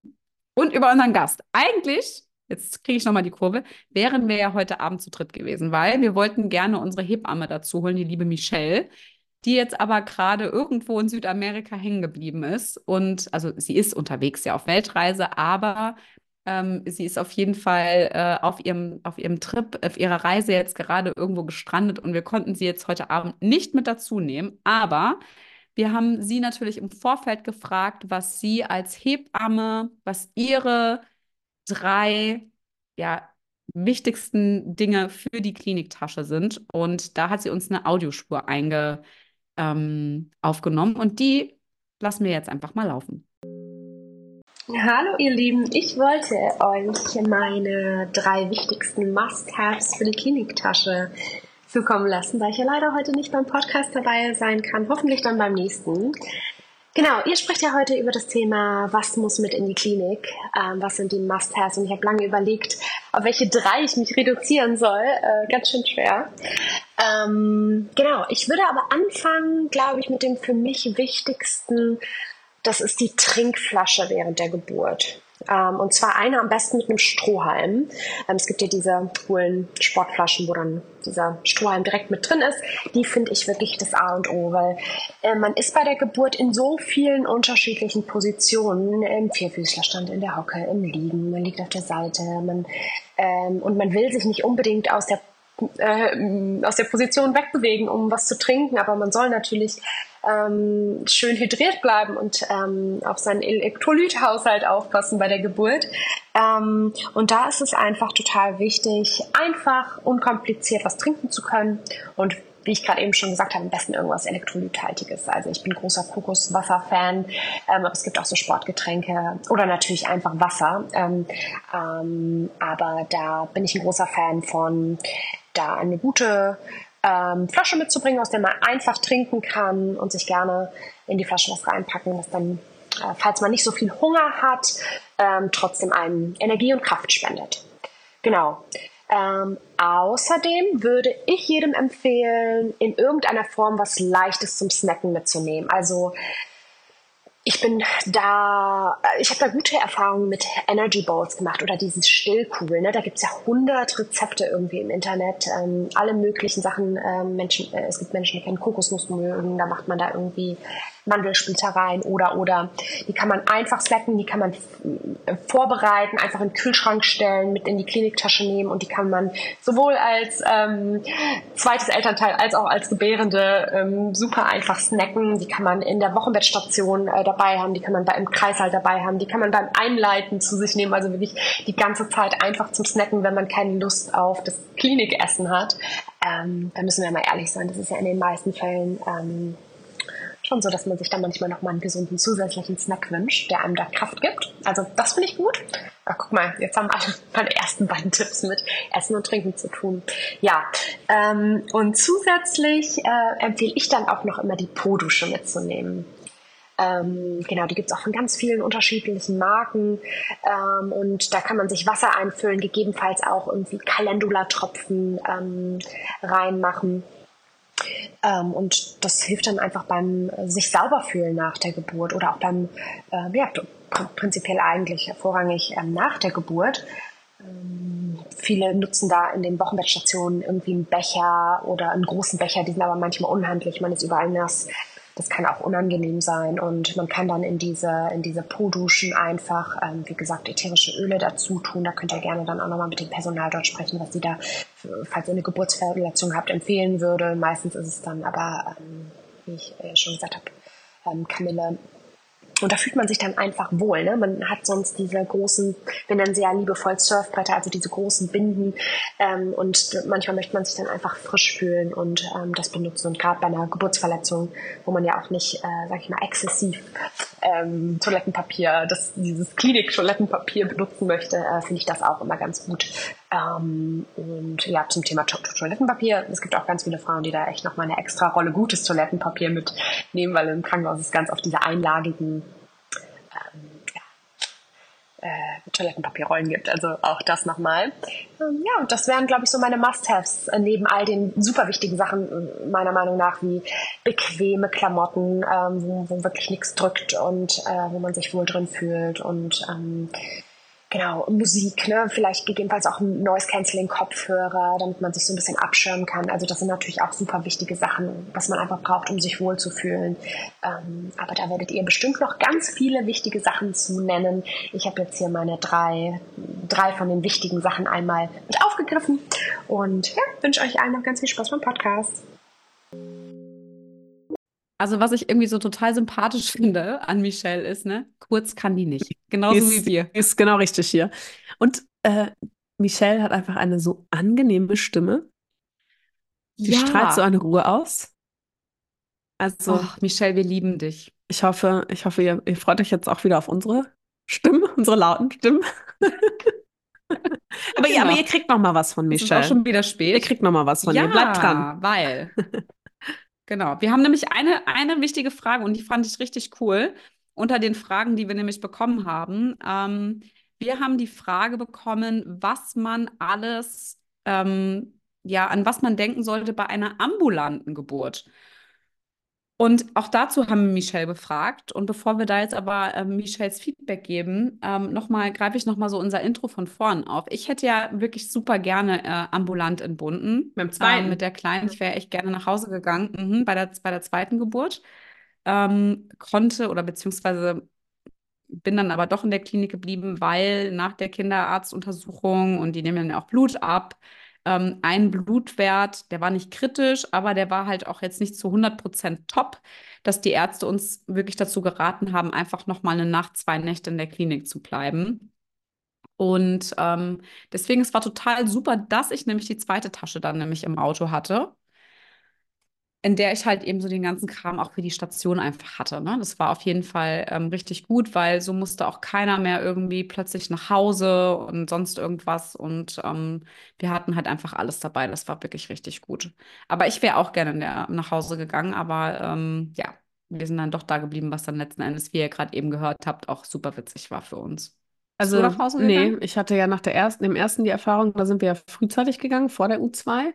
und über unseren Gast. Eigentlich, jetzt kriege ich nochmal die Kurve, wären wir ja heute Abend zu dritt gewesen, weil wir wollten gerne unsere Hebamme dazu holen, die liebe Michelle die jetzt aber gerade irgendwo in Südamerika hängen geblieben ist. Und also sie ist unterwegs ja auf Weltreise, aber ähm, sie ist auf jeden Fall äh, auf, ihrem, auf ihrem Trip, auf ihrer Reise jetzt gerade irgendwo gestrandet und wir konnten sie jetzt heute Abend nicht mit dazu nehmen. Aber wir haben sie natürlich im Vorfeld gefragt, was sie als Hebamme, was ihre drei ja, wichtigsten Dinge für die Kliniktasche sind. Und da hat sie uns eine Audiospur einge, ähm, aufgenommen und die lassen wir jetzt einfach mal laufen. Hallo ihr Lieben, ich wollte euch meine drei wichtigsten Must-Haves für die Kliniktasche zukommen lassen, da ich ja leider heute nicht beim Podcast dabei sein kann, hoffentlich dann beim nächsten. Genau, ihr sprecht ja heute über das Thema, was muss mit in die Klinik, ähm, was sind die Must-Haves und ich habe lange überlegt, auf welche drei ich mich reduzieren soll, äh, ganz schön schwer. Ähm, genau, ich würde aber anfangen, glaube ich, mit dem für mich wichtigsten das ist die Trinkflasche während der Geburt. Ähm, und zwar eine am besten mit einem Strohhalm. Ähm, es gibt ja diese coolen Sportflaschen, wo dann dieser Strohhalm direkt mit drin ist. Die finde ich wirklich das A und O, weil äh, man ist bei der Geburt in so vielen unterschiedlichen Positionen, im Vierfüßlerstand, in der Hocke, im Liegen, man liegt auf der Seite, man, ähm, und man will sich nicht unbedingt aus der äh, aus der Position wegbewegen, um was zu trinken, aber man soll natürlich ähm, schön hydriert bleiben und ähm, auf seinen Elektrolythaushalt aufpassen bei der Geburt. Ähm, und da ist es einfach total wichtig, einfach, unkompliziert was trinken zu können und wie ich gerade eben schon gesagt habe, am besten irgendwas Elektrolythaltiges. Also ich bin großer Kokoswasser-Fan, ähm, aber es gibt auch so Sportgetränke oder natürlich einfach Wasser. Ähm, ähm, aber da bin ich ein großer Fan von, da eine gute ähm, Flasche mitzubringen, aus der man einfach trinken kann und sich gerne in die Flasche was reinpacken, was dann, äh, falls man nicht so viel Hunger hat, ähm, trotzdem einem Energie und Kraft spendet. Genau. Ähm, außerdem würde ich jedem empfehlen, in irgendeiner Form was Leichtes zum Snacken mitzunehmen. Also ich bin da, ich habe da gute Erfahrungen mit Energy Bowls gemacht oder dieses Stillkugeln. Ne? Da gibt's ja hundert Rezepte irgendwie im Internet, ähm, alle möglichen Sachen. Ähm, Menschen, äh, es gibt Menschen, die kennen Kokosnuss mögen, da macht man da irgendwie Mandelsplitter rein oder oder. Die kann man einfach snacken, die kann man äh, vorbereiten, einfach in den Kühlschrank stellen, mit in die Kliniktasche nehmen und die kann man sowohl als ähm, zweites Elternteil als auch als Gebärende ähm, super einfach snacken. Die kann man in der Wochenbettstation äh, dabei haben, die kann man beim Kreißsaal dabei haben, die kann man beim Einleiten zu sich nehmen, also wirklich die ganze Zeit einfach zum Snacken, wenn man keine Lust auf das Klinikessen hat. Ähm, da müssen wir mal ehrlich sein, das ist ja in den meisten Fällen ähm, schon so, dass man sich dann manchmal noch mal einen gesunden zusätzlichen Snack wünscht, der einem da Kraft gibt. Also das finde ich gut. Ach, guck mal, jetzt haben alle meine ersten beiden Tipps mit Essen und Trinken zu tun. Ja, ähm, und zusätzlich äh, empfehle ich dann auch noch immer die Po-Dusche mitzunehmen. Ähm, genau, die gibt es auch von ganz vielen unterschiedlichen Marken. Ähm, und da kann man sich Wasser einfüllen, gegebenenfalls auch irgendwie Calendula-Tropfen ähm, reinmachen. Ähm, und das hilft dann einfach beim äh, sich sauber fühlen nach der Geburt oder auch beim, äh, ja, prinzipiell eigentlich vorrangig ähm, nach der Geburt. Ähm, viele nutzen da in den Wochenbettstationen irgendwie einen Becher oder einen großen Becher, die sind aber manchmal unhandlich, man ist überall nass. Das kann auch unangenehm sein und man kann dann in diese, in diese Po-Duschen einfach, ähm, wie gesagt, ätherische Öle dazu tun. Da könnt ihr gerne dann auch nochmal mit dem Personal dort sprechen, was sie da, falls ihr eine Geburtsverletzung habt, empfehlen würde. Meistens ist es dann aber, ähm, wie ich äh, schon gesagt habe, ähm, Kamille und da fühlt man sich dann einfach wohl. Ne? Man hat sonst diese großen, nennen sie ja liebevoll Surfbretter, also diese großen Binden. Ähm, und manchmal möchte man sich dann einfach frisch fühlen und ähm, das benutzen. Und gerade bei einer Geburtsverletzung, wo man ja auch nicht, äh, sag ich mal, exzessiv ähm, Toilettenpapier, das, dieses Klinik-Toilettenpapier benutzen möchte, äh, finde ich das auch immer ganz gut. Ähm, und ja, zum Thema to Toilettenpapier, es gibt auch ganz viele Frauen, die da echt nochmal eine extra Rolle gutes Toilettenpapier mitnehmen, weil im Krankenhaus ist ganz oft diese einlagigen äh, Toilettenpapierrollen gibt. Also auch das nochmal. Ähm, ja, und das wären, glaube ich, so meine Must-Haves äh, neben all den super wichtigen Sachen, äh, meiner Meinung nach, wie bequeme Klamotten, ähm, wo, wo, wirklich nichts drückt und äh, wo man sich wohl drin fühlt und ähm, genau, Musik, ne? vielleicht gegebenenfalls auch ein Noise-Canceling-Kopfhörer, damit man sich so ein bisschen abschirmen kann. Also das sind natürlich auch super wichtige Sachen, was man einfach braucht, um sich wohlzufühlen. Ähm, aber da werdet ihr bestimmt noch ganz viele wichtige Sachen zu nennen. Ich habe jetzt hier meine drei, drei von den wichtigen Sachen einmal mit aufgegriffen und ja, wünsche euch allen noch ganz viel Spaß beim Podcast. Also, was ich irgendwie so total sympathisch finde an Michelle ist, ne? Kurz kann die nicht. Genauso ist, wie wir. Ist genau richtig hier. Und äh, Michelle hat einfach eine so angenehme Stimme. Die ja. strahlt so eine Ruhe aus. Also, Och, Michelle, wir lieben dich. Ich hoffe, ich hoffe, ihr, ihr freut euch jetzt auch wieder auf unsere Stimmen, unsere lauten Stimmen. aber, genau. ihr, aber ihr kriegt noch mal was von Michelle. ist auch schon wieder spät. Ihr kriegt noch mal was von ja, ihr. Bleibt dran. weil Genau. Wir haben nämlich eine, eine wichtige Frage und die fand ich richtig cool unter den Fragen, die wir nämlich bekommen haben. Ähm, wir haben die Frage bekommen, was man alles, ähm, ja, an was man denken sollte bei einer ambulanten Geburt. Und auch dazu haben wir Michelle befragt. Und bevor wir da jetzt aber ähm, Michelles Feedback geben, ähm, noch mal, greife ich nochmal so unser Intro von vorn auf. Ich hätte ja wirklich super gerne äh, ambulant entbunden. Beim zweiten? Ähm, mit der Kleinen. Ich wäre echt gerne nach Hause gegangen mhm, bei, der, bei der zweiten Geburt. Ähm, konnte oder beziehungsweise bin dann aber doch in der Klinik geblieben, weil nach der Kinderarztuntersuchung und die nehmen dann auch Blut ab, ähm, ein Blutwert, der war nicht kritisch, aber der war halt auch jetzt nicht zu 100 Prozent top, dass die Ärzte uns wirklich dazu geraten haben, einfach nochmal eine Nacht, zwei Nächte in der Klinik zu bleiben. Und ähm, deswegen, es war total super, dass ich nämlich die zweite Tasche dann nämlich im Auto hatte in der ich halt eben so den ganzen Kram auch für die Station einfach hatte. Ne? Das war auf jeden Fall ähm, richtig gut, weil so musste auch keiner mehr irgendwie plötzlich nach Hause und sonst irgendwas. Und ähm, wir hatten halt einfach alles dabei. Das war wirklich richtig gut. Aber ich wäre auch gerne der, nach Hause gegangen. Aber ähm, ja, wir sind dann doch da geblieben, was dann letzten Endes, wie ihr gerade eben gehört habt, auch super witzig war für uns. Also, nach Hause nee, ich hatte ja nach der ersten, dem ersten die Erfahrung, da sind wir ja frühzeitig gegangen, vor der U2.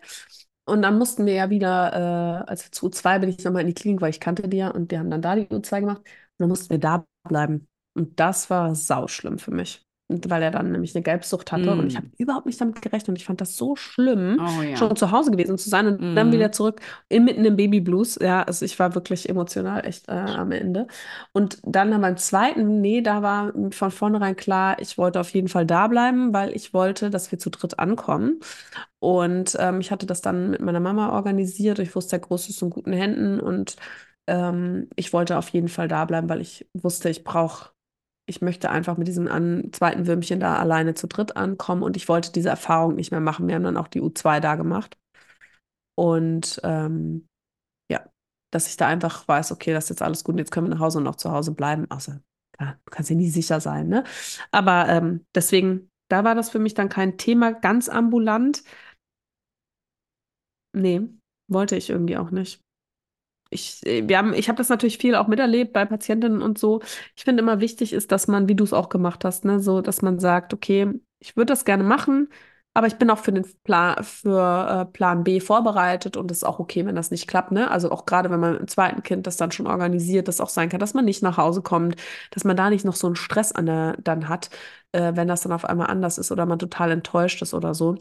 Und dann mussten wir ja wieder, äh, also zu U2 bin ich nochmal in die Klinik, weil ich kannte die ja und die haben dann da die U2 gemacht. Und dann mussten wir da bleiben. Und das war sauschlimm für mich weil er dann nämlich eine Gelbsucht hatte. Mm. Und ich habe überhaupt nicht damit gerechnet. Und ich fand das so schlimm, oh, ja. schon zu Hause gewesen zu sein und mm. dann wieder zurück in, mitten im Babyblues. Ja, also ich war wirklich emotional echt äh, am Ende. Und dann beim zweiten, nee, da war von vornherein klar, ich wollte auf jeden Fall da bleiben, weil ich wollte, dass wir zu dritt ankommen. Und ähm, ich hatte das dann mit meiner Mama organisiert. Ich wusste, der Große ist in guten Händen und ähm, ich wollte auf jeden Fall da bleiben, weil ich wusste, ich brauche ich möchte einfach mit diesem an, zweiten Würmchen da alleine zu dritt ankommen und ich wollte diese Erfahrung nicht mehr machen. Wir haben dann auch die U2 da gemacht. Und ähm, ja, dass ich da einfach weiß, okay, das ist jetzt alles gut und jetzt können wir nach Hause und noch zu Hause bleiben. Außer, ja, du kannst ja nie sicher sein, ne? Aber ähm, deswegen, da war das für mich dann kein Thema ganz ambulant. Nee, wollte ich irgendwie auch nicht ich, äh, wir haben, ich habe das natürlich viel auch miterlebt bei Patientinnen und so. Ich finde immer wichtig ist, dass man, wie du es auch gemacht hast, ne, so, dass man sagt, okay, ich würde das gerne machen, aber ich bin auch für den Plan, für äh, Plan B vorbereitet und es ist auch okay, wenn das nicht klappt, ne? Also auch gerade wenn man im zweiten Kind das dann schon organisiert, das auch sein kann, dass man nicht nach Hause kommt, dass man da nicht noch so einen Stress an der, dann hat, äh, wenn das dann auf einmal anders ist oder man total enttäuscht ist oder so.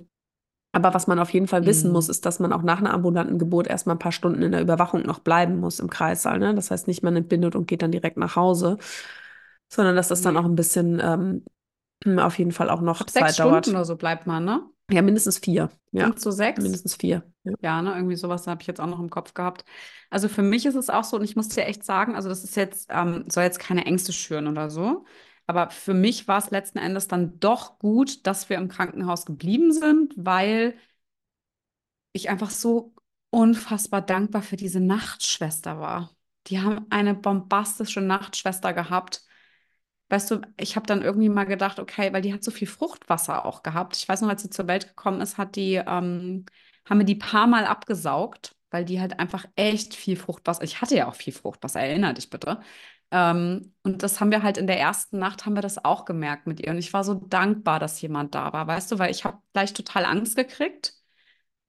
Aber was man auf jeden Fall wissen mhm. muss, ist, dass man auch nach einer ambulanten Geburt erstmal ein paar Stunden in der Überwachung noch bleiben muss im Kreissaal. Ne? Das heißt nicht, man entbindet und geht dann direkt nach Hause, sondern dass das dann auch ein bisschen ähm, auf jeden fall auch noch Ab Zeit sechs dauert. Stunden oder so bleibt man, ne? Ja, mindestens vier. Ja. Fünf zu sechs? Mindestens vier. Ja, ja ne? irgendwie sowas habe ich jetzt auch noch im Kopf gehabt. Also für mich ist es auch so, und ich muss dir echt sagen, also das ist jetzt, ähm, soll jetzt keine Ängste schüren oder so. Aber für mich war es letzten Endes dann doch gut, dass wir im Krankenhaus geblieben sind, weil ich einfach so unfassbar dankbar für diese Nachtschwester war. Die haben eine bombastische Nachtschwester gehabt. Weißt du, ich habe dann irgendwie mal gedacht, okay, weil die hat so viel Fruchtwasser auch gehabt. Ich weiß noch, als sie zur Welt gekommen ist, hat die, ähm, haben wir die paar Mal abgesaugt, weil die halt einfach echt viel Fruchtwasser, ich hatte ja auch viel Fruchtwasser, erinnere dich bitte. Ähm, und das haben wir halt in der ersten Nacht, haben wir das auch gemerkt mit ihr. Und ich war so dankbar, dass jemand da war, weißt du, weil ich habe gleich total Angst gekriegt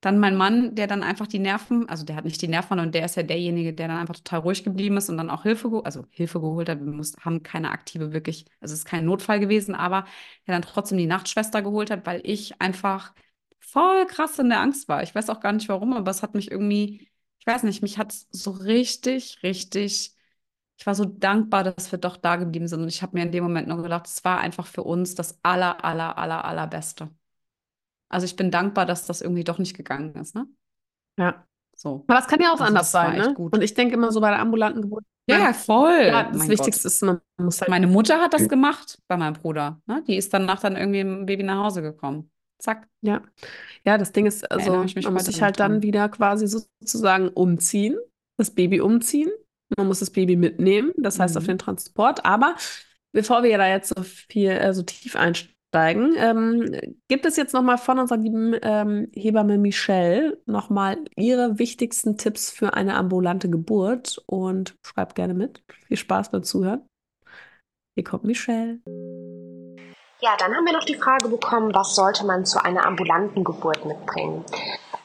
dann mein Mann, der dann einfach die Nerven, also der hat nicht die Nerven, und der ist ja derjenige, der dann einfach total ruhig geblieben ist und dann auch Hilfe, also Hilfe geholt hat. Wir mussten, haben keine aktive wirklich, also es ist kein Notfall gewesen, aber der dann trotzdem die Nachtschwester geholt hat, weil ich einfach voll krass in der Angst war. Ich weiß auch gar nicht warum, aber es hat mich irgendwie, ich weiß nicht, mich hat so richtig, richtig, ich war so dankbar, dass wir doch da geblieben sind. Und ich habe mir in dem Moment nur gedacht, es war einfach für uns das aller, aller, aller, allerbeste. Also ich bin dankbar, dass das irgendwie doch nicht gegangen ist, ne? Ja. So. Aber es kann ja auch also anders sein, ne? Gut. Und ich denke immer so bei der ambulanten Geburt. Ja, ja, voll. Ja, das mein Wichtigste Gott. ist, man muss halt. Meine Mutter hat das gemacht bei meinem Bruder. Ne? Die ist danach dann irgendwie im Baby nach Hause gekommen. Zack. Ja. Ja, das Ding ist, also man muss sich halt dran. dann wieder quasi sozusagen umziehen, das Baby umziehen. Man muss das Baby mitnehmen, das heißt mhm. auf den Transport. Aber bevor wir da jetzt so viel, äh, so tief einsteigen, steigen. Ähm, gibt es jetzt nochmal von unserer lieben ähm, Hebamme Michelle nochmal ihre wichtigsten Tipps für eine ambulante Geburt und schreibt gerne mit. Viel Spaß beim Zuhören. Hier kommt Michelle. Ja, dann haben wir noch die Frage bekommen, was sollte man zu einer ambulanten Geburt mitbringen?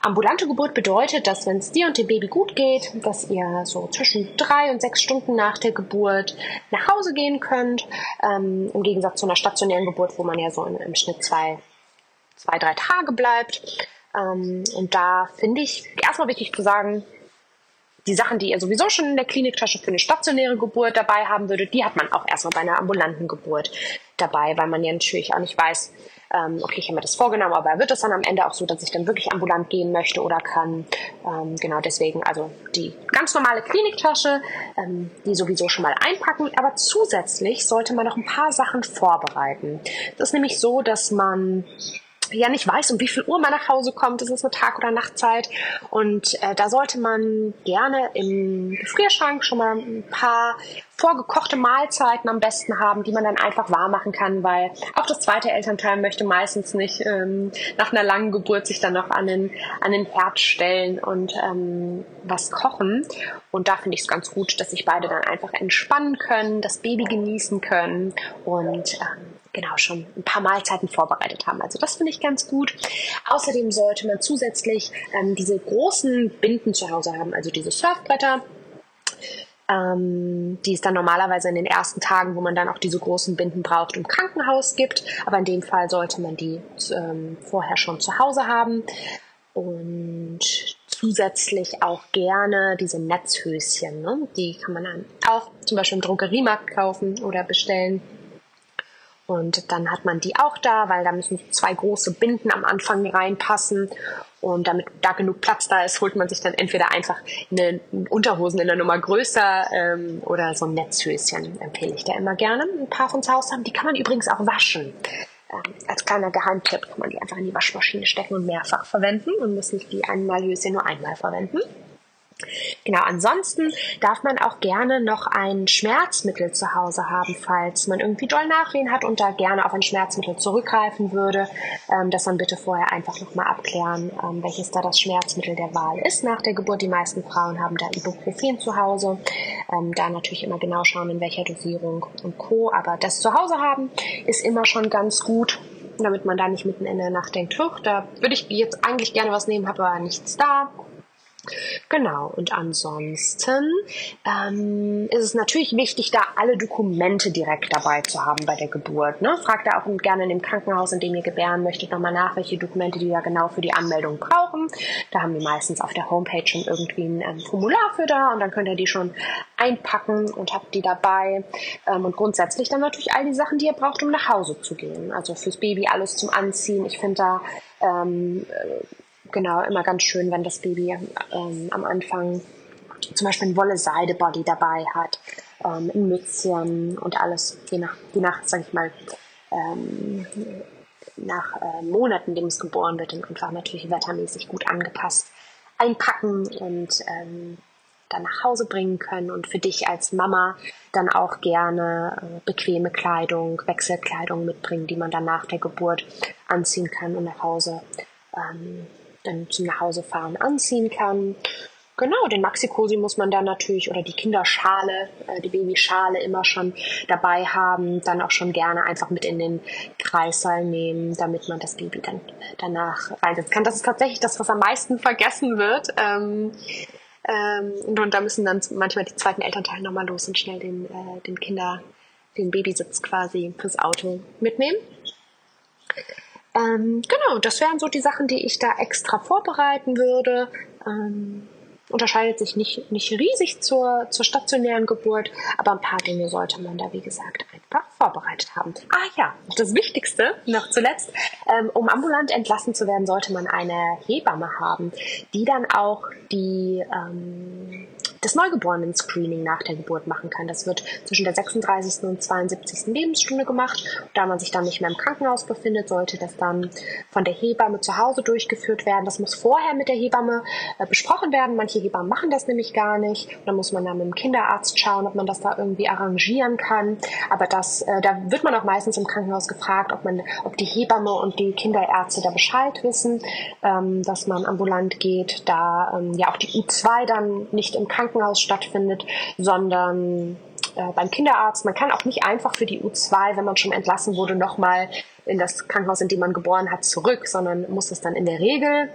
Ambulante Geburt bedeutet, dass wenn es dir und dem Baby gut geht, dass ihr so zwischen drei und sechs Stunden nach der Geburt nach Hause gehen könnt. Ähm, Im Gegensatz zu einer stationären Geburt, wo man ja so im, im Schnitt zwei, zwei, drei Tage bleibt. Ähm, und da finde ich erstmal wichtig zu sagen, die Sachen, die ihr sowieso schon in der Kliniktasche für eine stationäre Geburt dabei haben würdet, die hat man auch erstmal bei einer ambulanten Geburt dabei, weil man ja natürlich auch nicht weiß, ähm, okay, ich habe mir das vorgenommen, aber wird es dann am Ende auch so, dass ich dann wirklich ambulant gehen möchte oder kann. Ähm, genau deswegen also die ganz normale Kliniktasche, ähm, die sowieso schon mal einpacken, aber zusätzlich sollte man noch ein paar Sachen vorbereiten. Das ist nämlich so, dass man ja nicht weiß, um wie viel Uhr man nach Hause kommt, ist es eine Tag- oder Nachtzeit. Und äh, da sollte man gerne im Gefrierschrank schon mal ein paar vorgekochte Mahlzeiten am besten haben, die man dann einfach warm machen kann, weil auch das zweite Elternteil möchte meistens nicht ähm, nach einer langen Geburt sich dann noch an den, an den Herd stellen und ähm, was kochen. Und da finde ich es ganz gut, dass sich beide dann einfach entspannen können, das Baby genießen können und ähm, genau schon ein paar Mahlzeiten vorbereitet haben. Also das finde ich ganz gut. Außerdem sollte man zusätzlich ähm, diese großen Binden zu Hause haben, also diese Surfbretter. Ähm, die es dann normalerweise in den ersten Tagen, wo man dann auch diese großen Binden braucht, im Krankenhaus gibt. Aber in dem Fall sollte man die ähm, vorher schon zu Hause haben. Und zusätzlich auch gerne diese Netzhöschen. Ne? Die kann man dann auch zum Beispiel im Drogeriemarkt kaufen oder bestellen. Und dann hat man die auch da, weil da müssen zwei große Binden am Anfang reinpassen. Und damit da genug Platz da ist, holt man sich dann entweder einfach eine Unterhosen in der Nummer größer ähm, oder so ein Netzhöschen empfehle ich da immer gerne. Ein paar von zu Hause haben. Die kann man übrigens auch waschen. Ähm, als kleiner Geheimtipp kann man die einfach in die Waschmaschine stecken und mehrfach verwenden und muss nicht die einmal Höschen nur einmal verwenden. Genau, ansonsten darf man auch gerne noch ein Schmerzmittel zu Hause haben, falls man irgendwie doll Nachwehen hat und da gerne auf ein Schmerzmittel zurückgreifen würde. Ähm, das dann bitte vorher einfach nochmal abklären, ähm, welches da das Schmerzmittel der Wahl ist nach der Geburt. Die meisten Frauen haben da Ibuprofen zu Hause. Ähm, da natürlich immer genau schauen, in welcher Dosierung und Co. Aber das zu Hause haben ist immer schon ganz gut damit man da nicht mitten in der Nacht denkt, da würde ich jetzt eigentlich gerne was nehmen, habe aber nichts da Genau, und ansonsten ähm, ist es natürlich wichtig, da alle Dokumente direkt dabei zu haben bei der Geburt. Ne? Fragt da auch gerne in dem Krankenhaus, in dem ihr gebären möchtet, nochmal nach, welche Dokumente die da genau für die Anmeldung brauchen. Da haben die meistens auf der Homepage schon irgendwie ein ähm, Formular für da und dann könnt ihr die schon einpacken und habt die dabei. Ähm, und grundsätzlich dann natürlich all die Sachen, die ihr braucht, um nach Hause zu gehen. Also fürs Baby alles zum Anziehen. Ich finde da ähm, genau immer ganz schön, wenn das Baby ähm, am Anfang zum Beispiel ein Wolle-Seide-Body dabei hat, ähm, ein Mützchen und alles, je nach, je nach sag ich mal, ähm, nach äh, Monaten, in dem es geboren wird, dann einfach natürlich wettermäßig gut angepasst einpacken und ähm, dann nach Hause bringen können und für dich als Mama dann auch gerne äh, bequeme Kleidung, Wechselkleidung mitbringen, die man dann nach der Geburt anziehen kann und nach Hause ähm, dann zum Nachhausefahren anziehen kann. Genau, den Maxi-Cosi muss man dann natürlich oder die Kinderschale, äh, die Babyschale immer schon dabei haben, dann auch schon gerne einfach mit in den Kreissaal nehmen, damit man das Baby dann danach reinsetzen kann. Das ist tatsächlich das, was am meisten vergessen wird. Ähm, ähm, und, und, da müssen dann manchmal die zweiten Elternteile nochmal los und schnell den, äh, den Kinder, den Babysitz quasi fürs Auto mitnehmen. Ähm, genau, das wären so die Sachen, die ich da extra vorbereiten würde. Ähm, unterscheidet sich nicht, nicht riesig zur, zur stationären Geburt, aber ein paar Dinge sollte man da, wie gesagt, einfach vorbereitet haben. Ah ja, das Wichtigste noch zuletzt, ähm, um ambulant entlassen zu werden, sollte man eine Hebamme haben, die dann auch die ähm, das Neugeborenen-Screening nach der Geburt machen kann. Das wird zwischen der 36. und 72. Lebensstunde gemacht. Da man sich dann nicht mehr im Krankenhaus befindet, sollte das dann von der Hebamme zu Hause durchgeführt werden. Das muss vorher mit der Hebamme äh, besprochen werden. Manche Hebammen machen das nämlich gar nicht. Da muss man dann mit dem Kinderarzt schauen, ob man das da irgendwie arrangieren kann. Aber das, äh, da wird man auch meistens im Krankenhaus gefragt, ob man, ob die Hebamme und die Kinderärzte da Bescheid wissen, ähm, dass man ambulant geht, da ähm, ja auch die U2 dann nicht im Krankenhaus Krankenhaus stattfindet, sondern äh, beim Kinderarzt. Man kann auch nicht einfach für die U2, wenn man schon entlassen wurde, nochmal in das Krankenhaus, in dem man geboren hat, zurück, sondern muss das dann in der Regel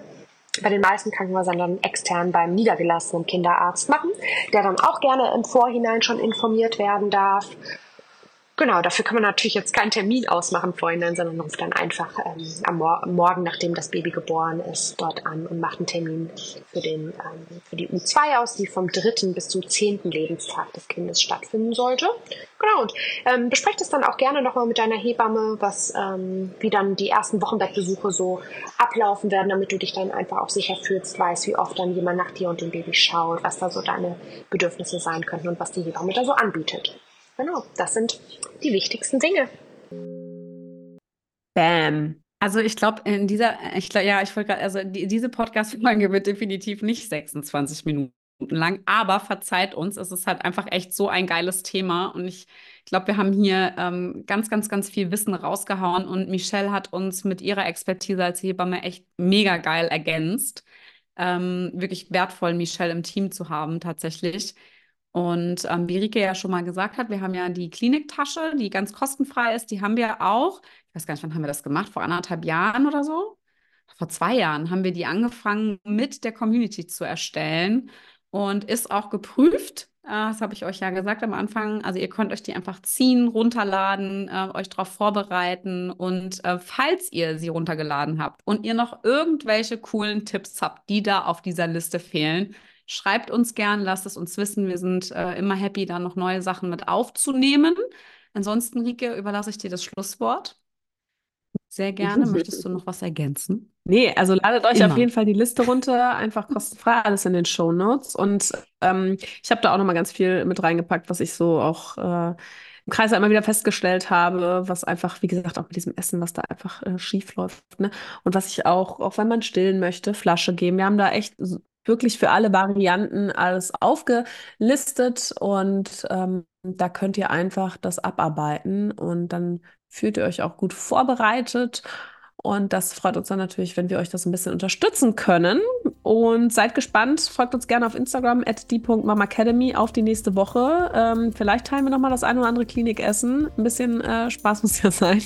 bei den meisten Krankenhäusern dann extern beim niedergelassenen Kinderarzt machen, der dann auch gerne im Vorhinein schon informiert werden darf Genau, dafür kann man natürlich jetzt keinen Termin ausmachen vorhin, sondern ruft dann einfach ähm, am Mor Morgen, nachdem das Baby geboren ist, dort an und macht einen Termin für, den, ähm, für die U2 aus, die vom dritten bis zum zehnten Lebenstag des Kindes stattfinden sollte. Genau, und ähm, besprecht es dann auch gerne nochmal mit deiner Hebamme, was, ähm, wie dann die ersten Wochenbettbesuche so ablaufen werden, damit du dich dann einfach auch sicher fühlst, weißt, wie oft dann jemand nach dir und dem Baby schaut, was da so deine Bedürfnisse sein könnten und was die Hebamme da so anbietet. Genau, das sind die wichtigsten Dinge. Bam. Also ich glaube, in dieser, ich glaube, ja, ich wollte gerade, also die, diese Podcast-Folge wird definitiv nicht 26 Minuten lang, aber verzeiht uns, es ist halt einfach echt so ein geiles Thema und ich glaube, wir haben hier ähm, ganz, ganz, ganz viel Wissen rausgehauen und Michelle hat uns mit ihrer Expertise als Hebamme echt mega geil ergänzt. Ähm, wirklich wertvoll, Michelle im Team zu haben, tatsächlich. Und ähm, wie Rike ja schon mal gesagt hat, wir haben ja die Kliniktasche, die ganz kostenfrei ist, die haben wir auch. Ich weiß gar nicht, wann haben wir das gemacht? Vor anderthalb Jahren oder so? Vor zwei Jahren haben wir die angefangen mit der Community zu erstellen und ist auch geprüft. Äh, das habe ich euch ja gesagt am Anfang. Also ihr könnt euch die einfach ziehen, runterladen, äh, euch darauf vorbereiten und äh, falls ihr sie runtergeladen habt und ihr noch irgendwelche coolen Tipps habt, die da auf dieser Liste fehlen, Schreibt uns gern, lasst es uns wissen. Wir sind äh, immer happy, da noch neue Sachen mit aufzunehmen. Ansonsten, Rike, überlasse ich dir das Schlusswort. Sehr gerne. Möchtest du noch was ergänzen? Nee, also ladet euch Immer. auf jeden Fall die Liste runter, einfach kostenfrei, alles in den Show Notes. Und ähm, ich habe da auch noch mal ganz viel mit reingepackt, was ich so auch äh, im Kreis immer wieder festgestellt habe, was einfach, wie gesagt, auch mit diesem Essen, was da einfach äh, schief läuft. Ne? Und was ich auch, auch wenn man stillen möchte, Flasche geben. Wir haben da echt wirklich für alle Varianten alles aufgelistet und ähm, da könnt ihr einfach das abarbeiten und dann fühlt ihr euch auch gut vorbereitet. Und das freut uns dann natürlich, wenn wir euch das ein bisschen unterstützen können. Und seid gespannt, folgt uns gerne auf Instagram at die.mamacademy auf die nächste Woche. Ähm, vielleicht teilen wir nochmal das ein oder andere Klinikessen. Ein bisschen äh, Spaß muss ja sein.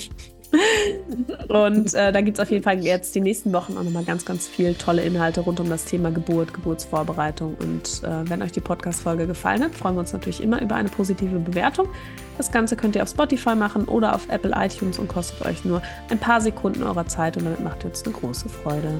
Und äh, da gibt es auf jeden Fall jetzt die nächsten Wochen auch nochmal ganz, ganz viel tolle Inhalte rund um das Thema Geburt, Geburtsvorbereitung. Und äh, wenn euch die Podcast-Folge gefallen hat, freuen wir uns natürlich immer über eine positive Bewertung. Das Ganze könnt ihr auf Spotify machen oder auf Apple iTunes und kostet euch nur ein paar Sekunden eurer Zeit und damit macht ihr uns eine große Freude.